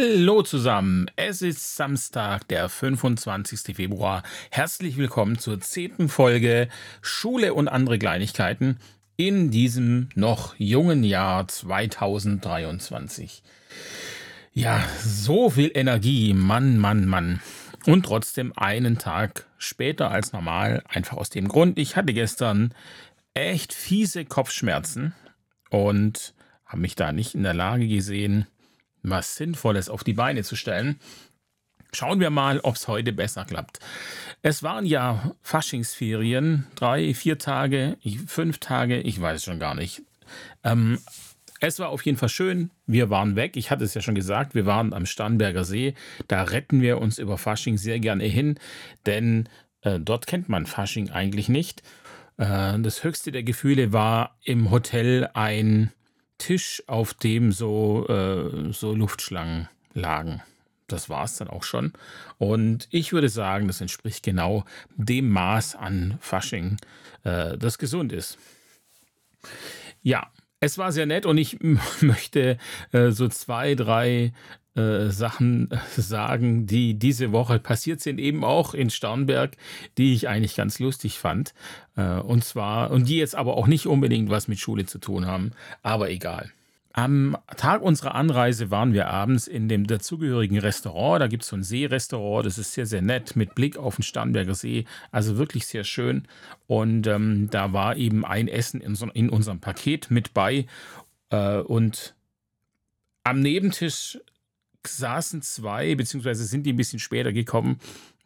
Hallo zusammen, es ist Samstag, der 25. Februar. Herzlich willkommen zur zehnten Folge Schule und andere Kleinigkeiten in diesem noch jungen Jahr 2023. Ja, so viel Energie, Mann, Mann, Mann. Und trotzdem einen Tag später als normal, einfach aus dem Grund, ich hatte gestern echt fiese Kopfschmerzen und habe mich da nicht in der Lage gesehen, was Sinnvolles auf die Beine zu stellen. Schauen wir mal, ob es heute besser klappt. Es waren ja Faschingsferien, drei, vier Tage, fünf Tage, ich weiß schon gar nicht. Ähm, es war auf jeden Fall schön. Wir waren weg. Ich hatte es ja schon gesagt, wir waren am Starnberger See. Da retten wir uns über Fasching sehr gerne hin, denn äh, dort kennt man Fasching eigentlich nicht. Äh, das höchste der Gefühle war im Hotel ein Tisch, auf dem so, äh, so Luftschlangen lagen. Das war es dann auch schon. Und ich würde sagen, das entspricht genau dem Maß an Fasching, äh, das gesund ist. Ja, es war sehr nett und ich möchte äh, so zwei, drei äh, Sachen sagen, die diese Woche passiert sind, eben auch in Starnberg, die ich eigentlich ganz lustig fand. Äh, und zwar, und die jetzt aber auch nicht unbedingt was mit Schule zu tun haben, aber egal. Am Tag unserer Anreise waren wir abends in dem dazugehörigen Restaurant. Da gibt es so ein Seerestaurant, das ist sehr, sehr nett mit Blick auf den Starnberger See. Also wirklich sehr schön. Und ähm, da war eben ein Essen in, so, in unserem Paket mit bei. Äh, und am Nebentisch saßen zwei, beziehungsweise sind die ein bisschen später gekommen,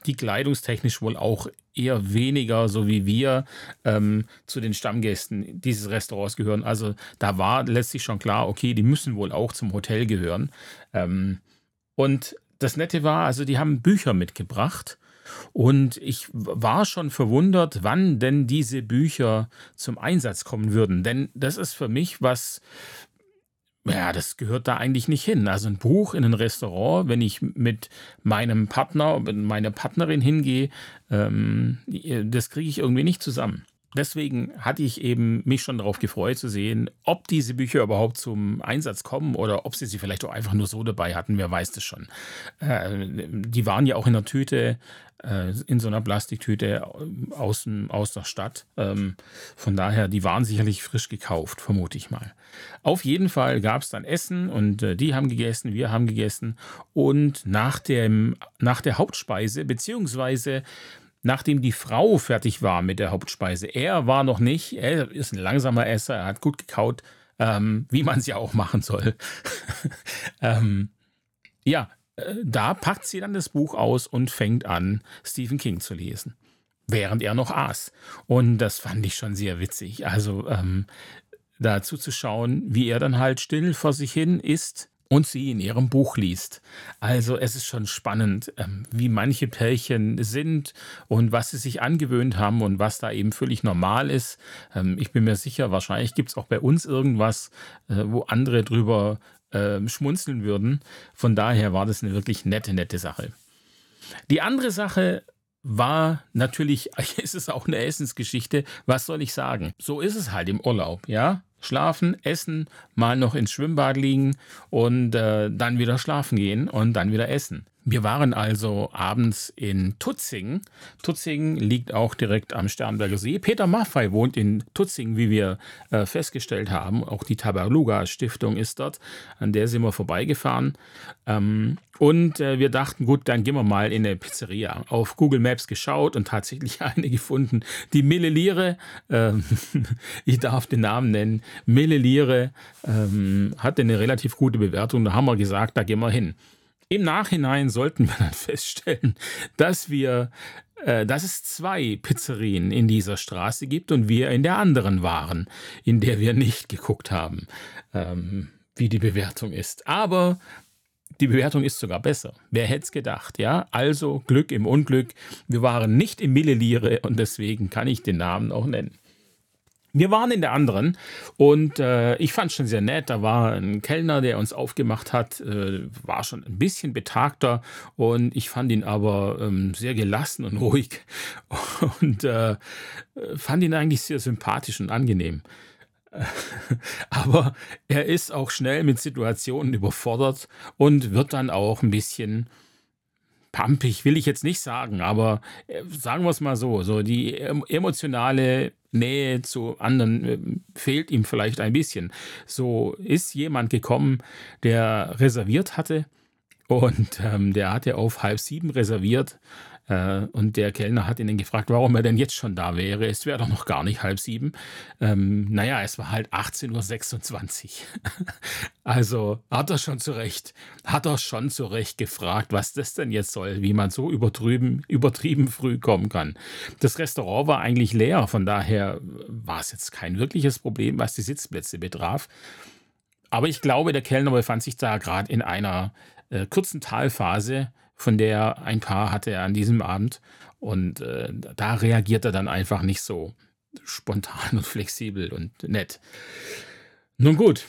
die kleidungstechnisch wohl auch eher weniger, so wie wir, ähm, zu den Stammgästen dieses Restaurants gehören. Also da war letztlich schon klar, okay, die müssen wohl auch zum Hotel gehören. Ähm, und das Nette war, also die haben Bücher mitgebracht. Und ich war schon verwundert, wann denn diese Bücher zum Einsatz kommen würden. Denn das ist für mich was, ja, das gehört da eigentlich nicht hin. Also ein Buch in ein Restaurant, wenn ich mit meinem Partner, mit meiner Partnerin hingehe, ähm, das kriege ich irgendwie nicht zusammen. Deswegen hatte ich eben mich schon darauf gefreut zu sehen, ob diese Bücher überhaupt zum Einsatz kommen oder ob sie sie vielleicht auch einfach nur so dabei hatten, wer weiß das schon. Äh, die waren ja auch in der Tüte, äh, in so einer Plastiktüte aus, aus der Stadt. Ähm, von daher, die waren sicherlich frisch gekauft, vermute ich mal. Auf jeden Fall gab es dann Essen und äh, die haben gegessen, wir haben gegessen und nach, dem, nach der Hauptspeise, beziehungsweise nachdem die Frau fertig war mit der Hauptspeise. Er war noch nicht, er ist ein langsamer Esser, er hat gut gekaut, ähm, wie man es ja auch machen soll. ähm, ja, äh, da packt sie dann das Buch aus und fängt an, Stephen King zu lesen, während er noch aß. Und das fand ich schon sehr witzig. Also ähm, dazu zu schauen, wie er dann halt still vor sich hin isst und sie in ihrem Buch liest. Also es ist schon spannend, ähm, wie manche Pärchen sind und was sie sich angewöhnt haben und was da eben völlig normal ist. Ähm, ich bin mir sicher, wahrscheinlich gibt es auch bei uns irgendwas, äh, wo andere drüber äh, schmunzeln würden. Von daher war das eine wirklich nette, nette Sache. Die andere Sache war natürlich, ist es auch eine Essensgeschichte. Was soll ich sagen? So ist es halt im Urlaub, ja? Schlafen, essen, mal noch ins Schwimmbad liegen und äh, dann wieder schlafen gehen und dann wieder essen. Wir waren also abends in Tutzing. Tutzing liegt auch direkt am Sternberger See. Peter Maffei wohnt in Tutzing, wie wir äh, festgestellt haben. Auch die Tabaluga Stiftung ist dort. An der sind wir vorbeigefahren. Ähm, und äh, wir dachten, gut, dann gehen wir mal in eine Pizzeria. Auf Google Maps geschaut und tatsächlich eine gefunden. Die Milleliere, äh, ich darf den Namen nennen, Milleliere ähm, hatte eine relativ gute Bewertung. Da haben wir gesagt, da gehen wir hin. Im Nachhinein sollten wir dann feststellen, dass wir, äh, dass es zwei Pizzerien in dieser Straße gibt und wir in der anderen waren, in der wir nicht geguckt haben, ähm, wie die Bewertung ist. Aber die Bewertung ist sogar besser. Wer hätte es gedacht, ja? Also Glück im Unglück. Wir waren nicht im Millelire und deswegen kann ich den Namen auch nennen. Wir waren in der anderen und äh, ich fand es schon sehr nett. Da war ein Kellner, der uns aufgemacht hat, äh, war schon ein bisschen betagter und ich fand ihn aber ähm, sehr gelassen und ruhig und äh, fand ihn eigentlich sehr sympathisch und angenehm. Aber er ist auch schnell mit Situationen überfordert und wird dann auch ein bisschen pampig, will ich jetzt nicht sagen, aber äh, sagen wir es mal so, so die emotionale Nähe zu anderen äh, fehlt ihm vielleicht ein bisschen. So ist jemand gekommen, der reserviert hatte und ähm, der hatte auf halb sieben reserviert und der Kellner hat ihn gefragt, warum er denn jetzt schon da wäre. Es wäre doch noch gar nicht halb sieben. Ähm, naja, es war halt 18.26 Uhr. also hat er schon zurecht, hat er schon zurecht gefragt, was das denn jetzt soll, wie man so übertrieben, übertrieben früh kommen kann. Das Restaurant war eigentlich leer, von daher war es jetzt kein wirkliches Problem, was die Sitzplätze betraf. Aber ich glaube, der Kellner befand sich da gerade in einer äh, kurzen Talphase von der ein paar hatte er an diesem Abend. Und äh, da reagiert er dann einfach nicht so spontan und flexibel und nett. Nun gut,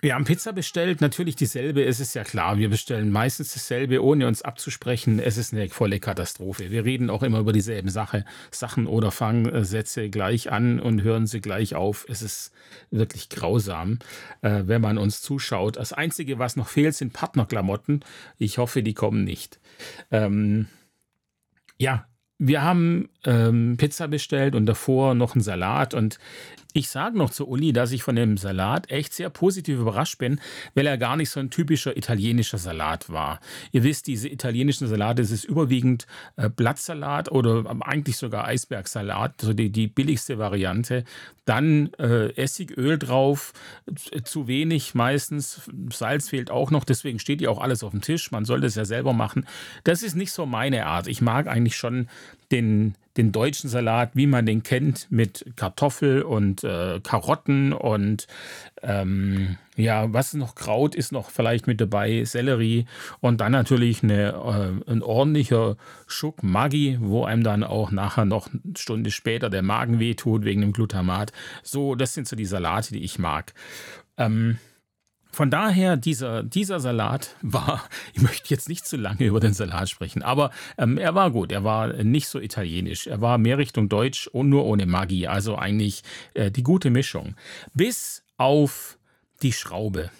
wir haben Pizza bestellt, natürlich dieselbe, es ist ja klar, wir bestellen meistens dasselbe, ohne uns abzusprechen. Es ist eine volle Katastrophe. Wir reden auch immer über dieselben Sache, Sachen oder fangen Sätze gleich an und hören sie gleich auf. Es ist wirklich grausam, äh, wenn man uns zuschaut. Das Einzige, was noch fehlt, sind Partnerklamotten. Ich hoffe, die kommen nicht. Ähm, ja, wir haben ähm, Pizza bestellt und davor noch einen Salat und ich sage noch zu Uli, dass ich von dem Salat echt sehr positiv überrascht bin, weil er gar nicht so ein typischer italienischer Salat war. Ihr wisst, diese italienischen Salate, das ist überwiegend äh, Blattsalat oder eigentlich sogar Eisbergsalat, so die, die billigste Variante. Dann äh, Essigöl drauf, zu wenig meistens, Salz fehlt auch noch, deswegen steht ja auch alles auf dem Tisch. Man sollte es ja selber machen. Das ist nicht so meine Art. Ich mag eigentlich schon den, den deutschen Salat, wie man den kennt, mit Kartoffel und äh, Karotten und ähm, ja, was noch Kraut ist noch vielleicht mit dabei, Sellerie und dann natürlich eine, äh, ein ordentlicher Schuck Maggi, wo einem dann auch nachher noch eine Stunde später der Magen wehtut wegen dem Glutamat. So, das sind so die Salate, die ich mag. Ähm, von daher, dieser, dieser Salat war, ich möchte jetzt nicht zu lange über den Salat sprechen, aber ähm, er war gut. Er war nicht so italienisch. Er war mehr Richtung Deutsch und nur ohne Magie. Also eigentlich äh, die gute Mischung. Bis auf die Schraube.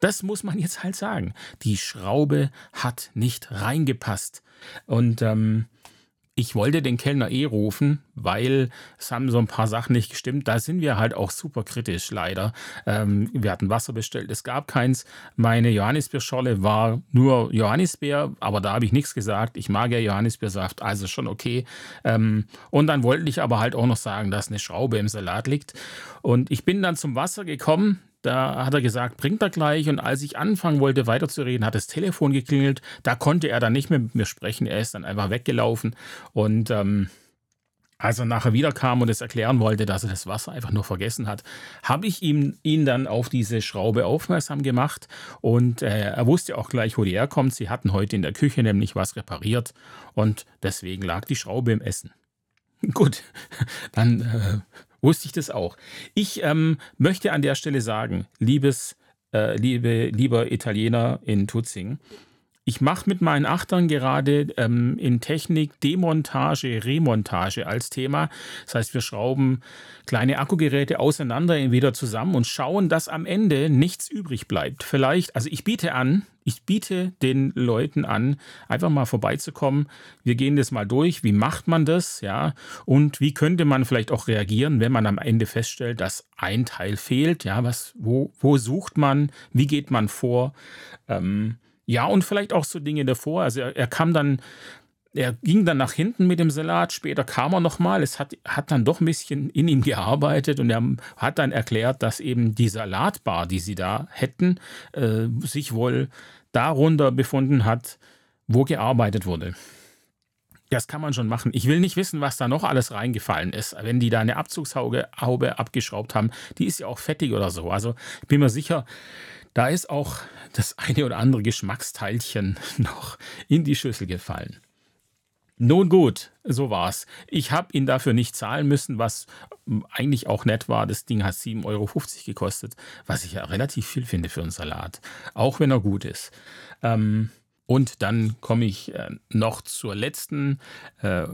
Das muss man jetzt halt sagen. Die Schraube hat nicht reingepasst. Und ähm, ich wollte den Kellner eh rufen, weil es haben so ein paar Sachen nicht gestimmt. Da sind wir halt auch super kritisch, leider. Ähm, wir hatten Wasser bestellt, es gab keins. Meine Johannisbeerscholle war nur Johannisbeer, aber da habe ich nichts gesagt. Ich mag ja Johannisbeersaft, also schon okay. Ähm, und dann wollte ich aber halt auch noch sagen, dass eine Schraube im Salat liegt. Und ich bin dann zum Wasser gekommen. Da hat er gesagt, bringt er gleich. Und als ich anfangen wollte, weiterzureden, hat das Telefon geklingelt. Da konnte er dann nicht mehr mit mir sprechen. Er ist dann einfach weggelaufen. Und ähm, als er nachher wiederkam und es erklären wollte, dass er das Wasser einfach nur vergessen hat, habe ich ihm, ihn dann auf diese Schraube aufmerksam gemacht. Und äh, er wusste auch gleich, wo die herkommt. Sie hatten heute in der Küche nämlich was repariert. Und deswegen lag die Schraube im Essen. Gut, dann äh, wusste ich das auch. Ich ähm, möchte an der Stelle sagen, liebes, äh, liebe, lieber Italiener in Tutzing, ich mache mit meinen Achtern gerade ähm, in Technik Demontage, Remontage als Thema. Das heißt, wir schrauben kleine Akkugeräte auseinander wieder zusammen und schauen, dass am Ende nichts übrig bleibt. Vielleicht, also ich biete an, ich biete den Leuten an, einfach mal vorbeizukommen. Wir gehen das mal durch. Wie macht man das? Ja, und wie könnte man vielleicht auch reagieren, wenn man am Ende feststellt, dass ein Teil fehlt? Ja, was, wo, wo sucht man? Wie geht man vor? Ähm, ja, und vielleicht auch so Dinge davor. Also er, er kam dann, er ging dann nach hinten mit dem Salat, später kam er nochmal, es hat, hat dann doch ein bisschen in ihm gearbeitet und er hat dann erklärt, dass eben die Salatbar, die sie da hätten, äh, sich wohl darunter befunden hat, wo gearbeitet wurde. Das kann man schon machen. Ich will nicht wissen, was da noch alles reingefallen ist. Wenn die da eine Abzugshaube Haube abgeschraubt haben, die ist ja auch fettig oder so. Also ich bin mir sicher, da ist auch das eine oder andere Geschmacksteilchen noch in die Schüssel gefallen. Nun gut, so war's. Ich habe ihn dafür nicht zahlen müssen, was eigentlich auch nett war. Das Ding hat 7,50 Euro gekostet, was ich ja relativ viel finde für einen Salat, auch wenn er gut ist. Ähm, Und dann komme ich äh, noch zur letzten äh,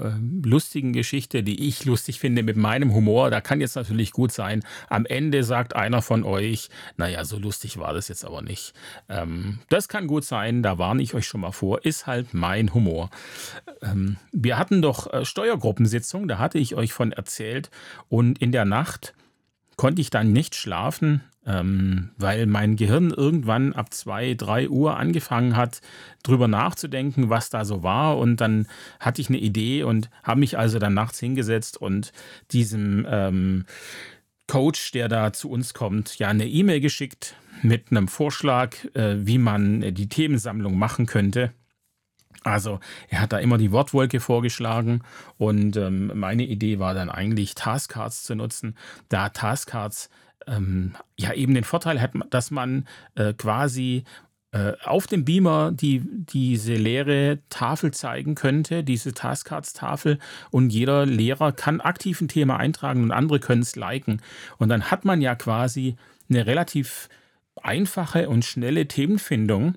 lustigen Geschichte, die ich lustig finde mit meinem Humor. Da kann jetzt natürlich gut sein, am Ende sagt einer von euch, naja, so lustig war das jetzt aber nicht. Ähm, das kann gut sein, da warne ich euch schon mal vor, ist halt mein Humor. Ähm, wir hatten doch äh, Steuergruppensitzung, da hatte ich euch von erzählt. Und in der Nacht konnte ich dann nicht schlafen, ähm, weil mein Gehirn irgendwann ab 2, 3 Uhr angefangen hat, drüber nachzudenken, was da so war. Und dann hatte ich eine Idee und habe mich also dann nachts hingesetzt und diesem ähm, Coach, der da zu uns kommt, ja eine E-Mail geschickt mit einem Vorschlag, äh, wie man die Themensammlung machen könnte. Also er hat da immer die Wortwolke vorgeschlagen und ähm, meine Idee war dann eigentlich Taskcards zu nutzen, da Taskcards ähm, ja eben den Vorteil hat, dass man äh, quasi äh, auf dem Beamer die, diese leere Tafel zeigen könnte, diese Taskcards-Tafel und jeder Lehrer kann aktiv ein Thema eintragen und andere können es liken. Und dann hat man ja quasi eine relativ einfache und schnelle Themenfindung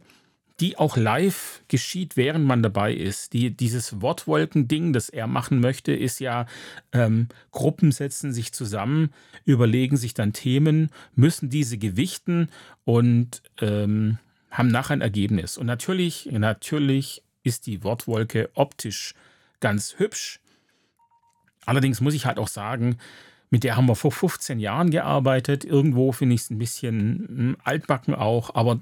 die auch live geschieht, während man dabei ist. Die, dieses Wortwolken-Ding, das er machen möchte, ist ja, ähm, Gruppen setzen sich zusammen, überlegen sich dann Themen, müssen diese gewichten und ähm, haben nachher ein Ergebnis. Und natürlich, natürlich ist die Wortwolke optisch ganz hübsch. Allerdings muss ich halt auch sagen, mit der haben wir vor 15 Jahren gearbeitet. Irgendwo finde ich es ein bisschen hm, altbacken auch, aber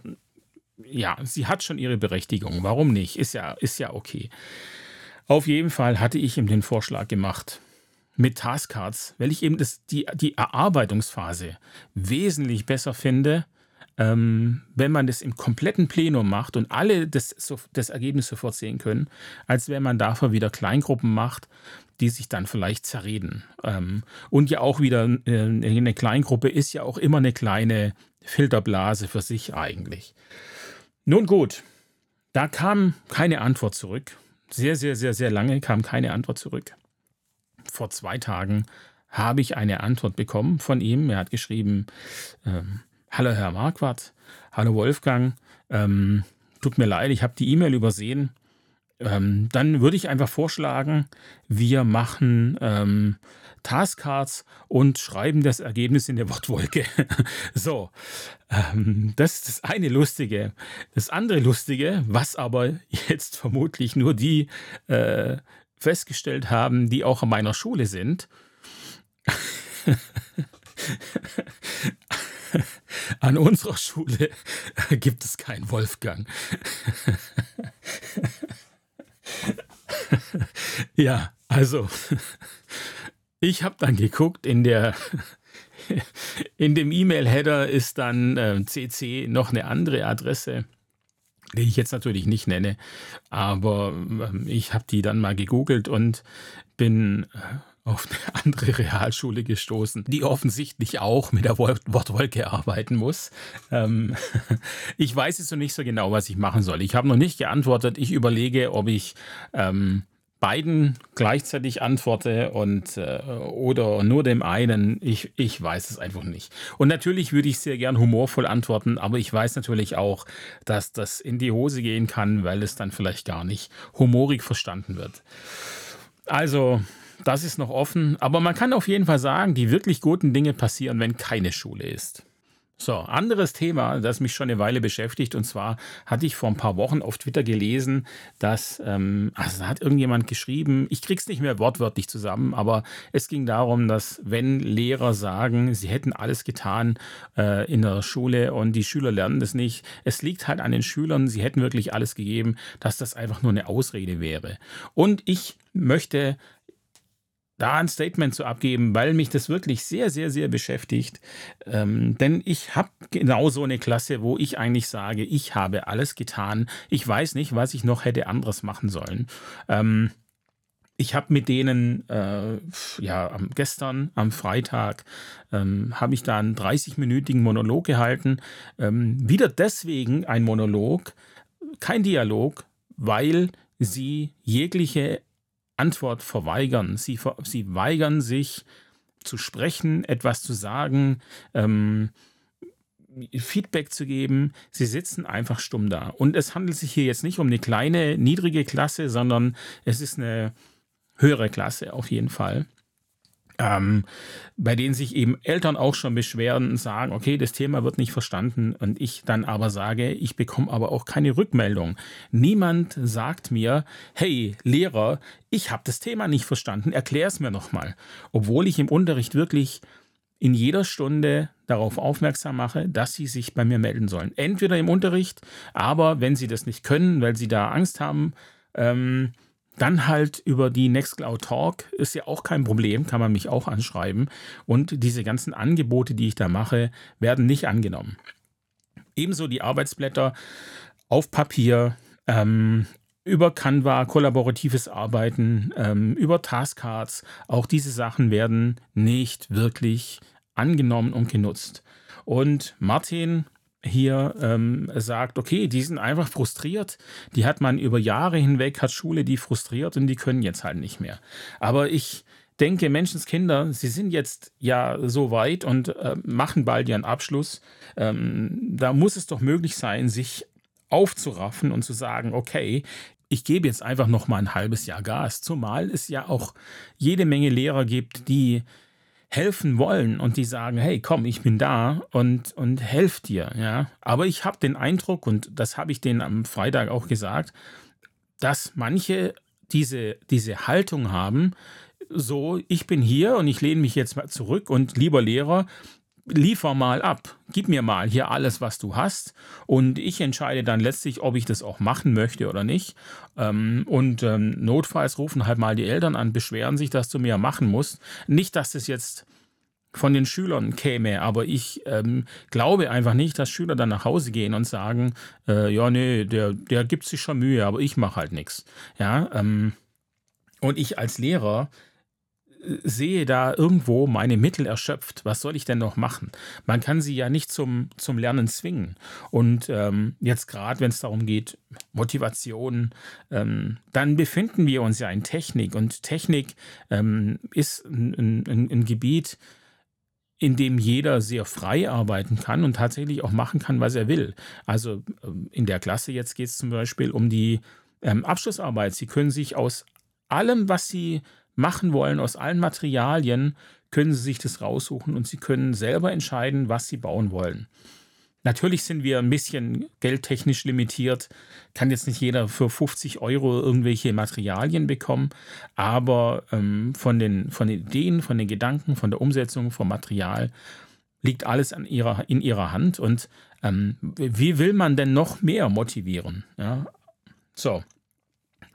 ja, sie hat schon ihre Berechtigung. Warum nicht? Ist ja, ist ja okay. Auf jeden Fall hatte ich ihm den Vorschlag gemacht mit Taskcards, weil ich eben das, die, die Erarbeitungsphase wesentlich besser finde, ähm, wenn man das im kompletten Plenum macht und alle das, das Ergebnis sofort sehen können, als wenn man dafür wieder Kleingruppen macht, die sich dann vielleicht zerreden. Ähm, und ja auch wieder äh, eine Kleingruppe ist ja auch immer eine kleine Filterblase für sich eigentlich. Nun gut, da kam keine Antwort zurück. Sehr, sehr, sehr, sehr lange kam keine Antwort zurück. Vor zwei Tagen habe ich eine Antwort bekommen von ihm. Er hat geschrieben, ähm, Hallo Herr Marquardt, hallo Wolfgang, ähm, tut mir leid, ich habe die E-Mail übersehen. Ähm, dann würde ich einfach vorschlagen, wir machen ähm, Taskcards und schreiben das Ergebnis in der Wortwolke. so, ähm, das ist das eine Lustige. Das andere Lustige, was aber jetzt vermutlich nur die äh, festgestellt haben, die auch an meiner Schule sind. An unserer Schule gibt es keinen Wolfgang. ja, also ich habe dann geguckt, in der in dem E-Mail-Header ist dann äh, CC noch eine andere Adresse, die ich jetzt natürlich nicht nenne, aber äh, ich habe die dann mal gegoogelt und bin äh, auf eine andere Realschule gestoßen, die offensichtlich auch mit der Wortwolke arbeiten muss. Ähm, ich weiß jetzt noch nicht so genau, was ich machen soll. Ich habe noch nicht geantwortet. Ich überlege, ob ich ähm, beiden gleichzeitig antworte und äh, oder nur dem einen, ich, ich weiß es einfach nicht. Und natürlich würde ich sehr gern humorvoll antworten, aber ich weiß natürlich auch, dass das in die Hose gehen kann, weil es dann vielleicht gar nicht humorig verstanden wird. Also, das ist noch offen, aber man kann auf jeden Fall sagen, die wirklich guten Dinge passieren, wenn keine Schule ist. So, anderes Thema, das mich schon eine Weile beschäftigt, und zwar hatte ich vor ein paar Wochen auf Twitter gelesen, dass, ähm, also da hat irgendjemand geschrieben, ich krieg's nicht mehr wortwörtlich zusammen, aber es ging darum, dass wenn Lehrer sagen, sie hätten alles getan äh, in der Schule und die Schüler lernen das nicht, es liegt halt an den Schülern, sie hätten wirklich alles gegeben, dass das einfach nur eine Ausrede wäre. Und ich möchte da ein Statement zu abgeben, weil mich das wirklich sehr, sehr, sehr beschäftigt. Ähm, denn ich habe genau so eine Klasse, wo ich eigentlich sage, ich habe alles getan. Ich weiß nicht, was ich noch hätte anderes machen sollen. Ähm, ich habe mit denen, äh, ja, gestern am Freitag, ähm, habe ich da einen 30-minütigen Monolog gehalten. Ähm, wieder deswegen ein Monolog, kein Dialog, weil sie jegliche Antwort verweigern. Sie, sie weigern sich zu sprechen, etwas zu sagen. Ähm, Feedback zu geben. Sie sitzen einfach stumm da. Und es handelt sich hier jetzt nicht um eine kleine, niedrige Klasse, sondern es ist eine höhere Klasse auf jeden Fall. Ähm, bei denen sich eben Eltern auch schon beschweren und sagen, okay, das Thema wird nicht verstanden und ich dann aber sage, ich bekomme aber auch keine Rückmeldung. Niemand sagt mir, hey Lehrer, ich habe das Thema nicht verstanden, erklär es mir nochmal. Obwohl ich im Unterricht wirklich in jeder Stunde darauf aufmerksam mache, dass sie sich bei mir melden sollen. Entweder im Unterricht, aber wenn sie das nicht können, weil sie da Angst haben, ähm, dann halt über die Nextcloud Talk ist ja auch kein Problem, kann man mich auch anschreiben. Und diese ganzen Angebote, die ich da mache, werden nicht angenommen. Ebenso die Arbeitsblätter auf Papier, ähm, über Canva, kollaboratives Arbeiten, ähm, über Taskcards. Auch diese Sachen werden nicht wirklich angenommen und genutzt. Und Martin hier ähm, sagt, okay, die sind einfach frustriert. Die hat man über Jahre hinweg, hat Schule die frustriert und die können jetzt halt nicht mehr. Aber ich denke, Menschenskinder, sie sind jetzt ja so weit und äh, machen bald ihren Abschluss. Ähm, da muss es doch möglich sein, sich aufzuraffen und zu sagen, okay, ich gebe jetzt einfach noch mal ein halbes Jahr Gas. Zumal es ja auch jede Menge Lehrer gibt, die helfen wollen und die sagen, hey, komm, ich bin da und, und helf dir, ja. Aber ich habe den Eindruck, und das habe ich denen am Freitag auch gesagt, dass manche diese, diese Haltung haben, so, ich bin hier und ich lehne mich jetzt mal zurück und lieber Lehrer, liefer mal ab, gib mir mal hier alles, was du hast und ich entscheide dann letztlich, ob ich das auch machen möchte oder nicht. Ähm, und ähm, notfalls rufen halt mal die Eltern an, beschweren sich, dass du mehr machen musst. Nicht, dass das jetzt von den Schülern käme, aber ich ähm, glaube einfach nicht, dass Schüler dann nach Hause gehen und sagen, äh, ja, nee, der, der gibt sich schon Mühe, aber ich mache halt nichts. Ja, ähm, und ich als Lehrer sehe da irgendwo meine Mittel erschöpft. Was soll ich denn noch machen? Man kann sie ja nicht zum, zum Lernen zwingen. Und ähm, jetzt gerade, wenn es darum geht, Motivation, ähm, dann befinden wir uns ja in Technik. Und Technik ähm, ist ein, ein, ein Gebiet, in dem jeder sehr frei arbeiten kann und tatsächlich auch machen kann, was er will. Also ähm, in der Klasse jetzt geht es zum Beispiel um die ähm, Abschlussarbeit. Sie können sich aus allem, was Sie machen wollen, aus allen Materialien, können Sie sich das raussuchen und Sie können selber entscheiden, was Sie bauen wollen. Natürlich sind wir ein bisschen geldtechnisch limitiert, kann jetzt nicht jeder für 50 Euro irgendwelche Materialien bekommen, aber ähm, von, den, von den Ideen, von den Gedanken, von der Umsetzung, vom Material liegt alles an ihrer, in ihrer Hand und ähm, wie will man denn noch mehr motivieren? Ja? So,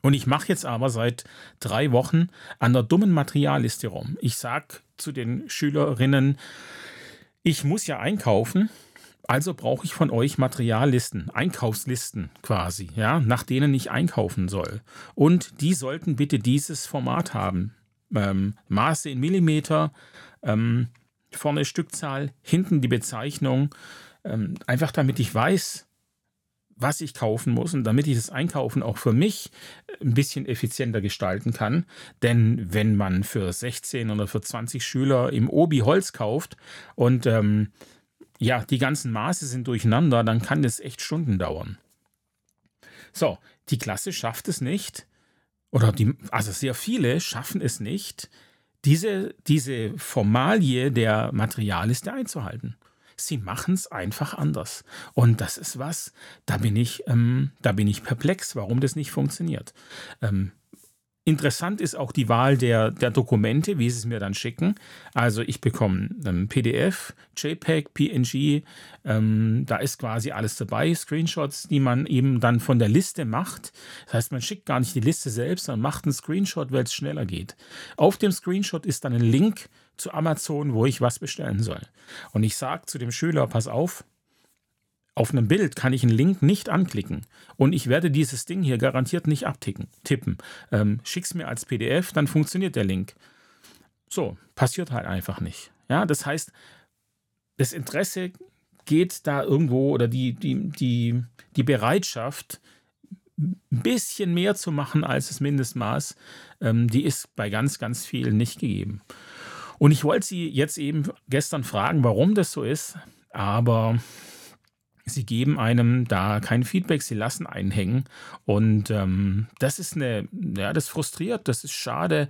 und ich mache jetzt aber seit drei Wochen an der dummen Materialliste rum. Ich sage zu den Schülerinnen, ich muss ja einkaufen, also brauche ich von euch Materiallisten, Einkaufslisten quasi, ja, nach denen ich einkaufen soll. Und die sollten bitte dieses Format haben. Ähm, Maße in Millimeter, ähm, vorne Stückzahl, hinten die Bezeichnung. Ähm, einfach damit ich weiß, was ich kaufen muss und damit ich das Einkaufen auch für mich ein bisschen effizienter gestalten kann. Denn wenn man für 16 oder für 20 Schüler im Obi Holz kauft und ähm, ja, die ganzen Maße sind durcheinander, dann kann das echt Stunden dauern. So, die Klasse schafft es nicht, oder die, also sehr viele schaffen es nicht, diese, diese Formalie der Materialliste einzuhalten. Sie machen es einfach anders. Und das ist was, da bin ich, ähm, da bin ich perplex, warum das nicht funktioniert. Ähm, Interessant ist auch die Wahl der, der Dokumente, wie sie es mir dann schicken. Also ich bekomme ähm, PDF, JPEG, PNG, ähm, da ist quasi alles dabei, Screenshots, die man eben dann von der Liste macht. Das heißt, man schickt gar nicht die Liste selbst, sondern macht einen Screenshot, weil es schneller geht. Auf dem Screenshot ist dann ein Link zu Amazon, wo ich was bestellen soll. Und ich sage zu dem Schüler, pass auf, auf einem Bild kann ich einen Link nicht anklicken und ich werde dieses Ding hier garantiert nicht abtippen. Tippen. Ähm, schick's mir als PDF, dann funktioniert der Link. So, passiert halt einfach nicht. Ja, das heißt, das Interesse geht da irgendwo oder die, die, die, die Bereitschaft, ein bisschen mehr zu machen als das Mindestmaß, ähm, die ist bei ganz, ganz vielen nicht gegeben. Und ich wollte Sie jetzt eben gestern fragen, warum das so ist, aber Sie geben einem da kein Feedback, sie lassen einen hängen. Und ähm, das ist eine, ja, das frustriert, das ist schade,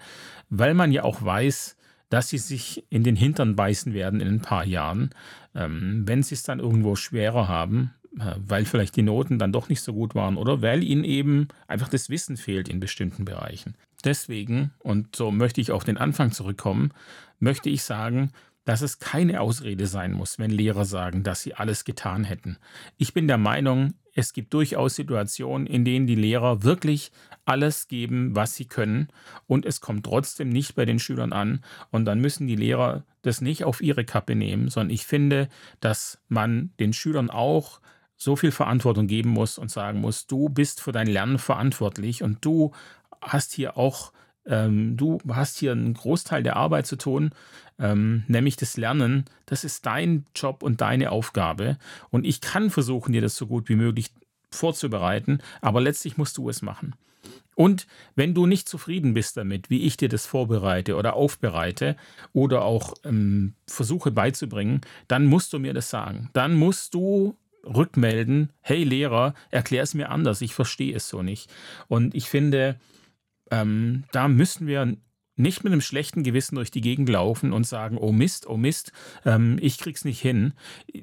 weil man ja auch weiß, dass sie sich in den Hintern beißen werden in ein paar Jahren, ähm, wenn sie es dann irgendwo schwerer haben, äh, weil vielleicht die Noten dann doch nicht so gut waren oder weil ihnen eben einfach das Wissen fehlt in bestimmten Bereichen. Deswegen, und so möchte ich auf den Anfang zurückkommen, möchte ich sagen, dass es keine Ausrede sein muss, wenn Lehrer sagen, dass sie alles getan hätten. Ich bin der Meinung, es gibt durchaus Situationen, in denen die Lehrer wirklich alles geben, was sie können, und es kommt trotzdem nicht bei den Schülern an, und dann müssen die Lehrer das nicht auf ihre Kappe nehmen, sondern ich finde, dass man den Schülern auch so viel Verantwortung geben muss und sagen muss, du bist für dein Lernen verantwortlich und du hast hier auch ähm, du hast hier einen Großteil der Arbeit zu tun, ähm, nämlich das Lernen. Das ist dein Job und deine Aufgabe. Und ich kann versuchen, dir das so gut wie möglich vorzubereiten, aber letztlich musst du es machen. Und wenn du nicht zufrieden bist damit, wie ich dir das vorbereite oder aufbereite oder auch ähm, versuche beizubringen, dann musst du mir das sagen. Dann musst du rückmelden, hey Lehrer, erklär es mir anders, ich verstehe es so nicht. Und ich finde, ähm, da müssen wir nicht mit einem schlechten Gewissen durch die Gegend laufen und sagen, oh Mist, oh Mist, ähm, ich krieg's nicht hin.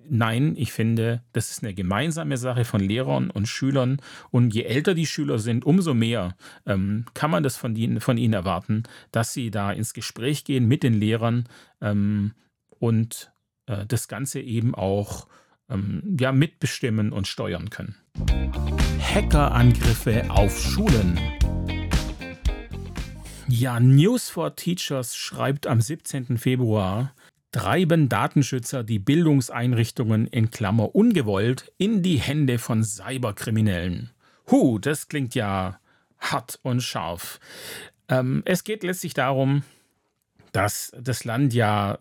Nein, ich finde, das ist eine gemeinsame Sache von Lehrern und Schülern. Und je älter die Schüler sind, umso mehr ähm, kann man das von ihnen, von ihnen erwarten, dass sie da ins Gespräch gehen mit den Lehrern ähm, und äh, das Ganze eben auch ähm, ja, mitbestimmen und steuern können. Hackerangriffe auf Schulen. Ja, News for Teachers schreibt am 17. Februar, treiben Datenschützer die Bildungseinrichtungen in Klammer ungewollt in die Hände von Cyberkriminellen. Huh, das klingt ja hart und scharf. Ähm, es geht letztlich darum, dass das Land ja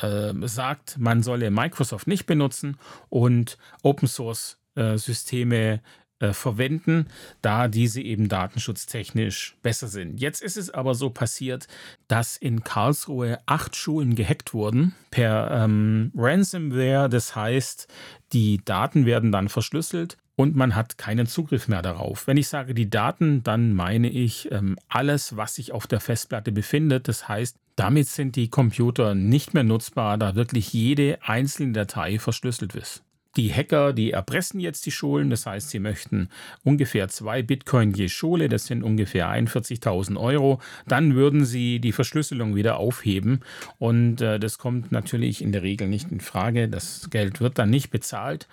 äh, sagt, man solle Microsoft nicht benutzen und Open Source äh, Systeme äh, verwenden, da diese eben datenschutztechnisch besser sind. Jetzt ist es aber so passiert, dass in Karlsruhe acht Schulen gehackt wurden per ähm, Ransomware. Das heißt, die Daten werden dann verschlüsselt und man hat keinen Zugriff mehr darauf. Wenn ich sage die Daten, dann meine ich ähm, alles, was sich auf der Festplatte befindet. Das heißt, damit sind die Computer nicht mehr nutzbar, da wirklich jede einzelne Datei verschlüsselt ist. Die Hacker, die erpressen jetzt die Schulen, das heißt, sie möchten ungefähr zwei Bitcoin je Schule, das sind ungefähr 41.000 Euro. Dann würden sie die Verschlüsselung wieder aufheben und äh, das kommt natürlich in der Regel nicht in Frage. Das Geld wird dann nicht bezahlt.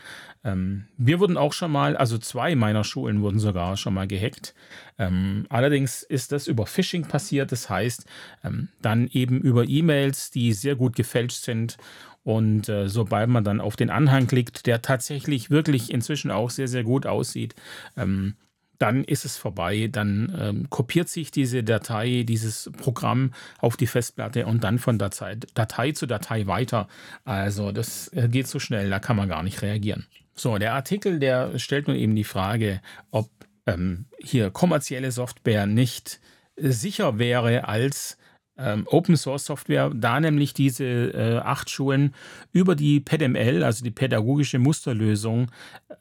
Ähm, wir wurden auch schon mal, also zwei meiner Schulen wurden sogar schon mal gehackt. Ähm, allerdings ist das über Phishing passiert, das heißt ähm, dann eben über E-Mails, die sehr gut gefälscht sind und äh, sobald man dann auf den Anhang klickt, der tatsächlich wirklich inzwischen auch sehr, sehr gut aussieht, ähm, dann ist es vorbei. Dann ähm, kopiert sich diese Datei, dieses Programm auf die Festplatte und dann von Datei, Datei zu Datei weiter. Also das äh, geht so schnell, da kann man gar nicht reagieren. So, der Artikel, der stellt nun eben die Frage, ob ähm, hier kommerzielle Software nicht sicher wäre als ähm, Open Source Software, da nämlich diese äh, acht Schulen über die PEDML, also die pädagogische Musterlösung,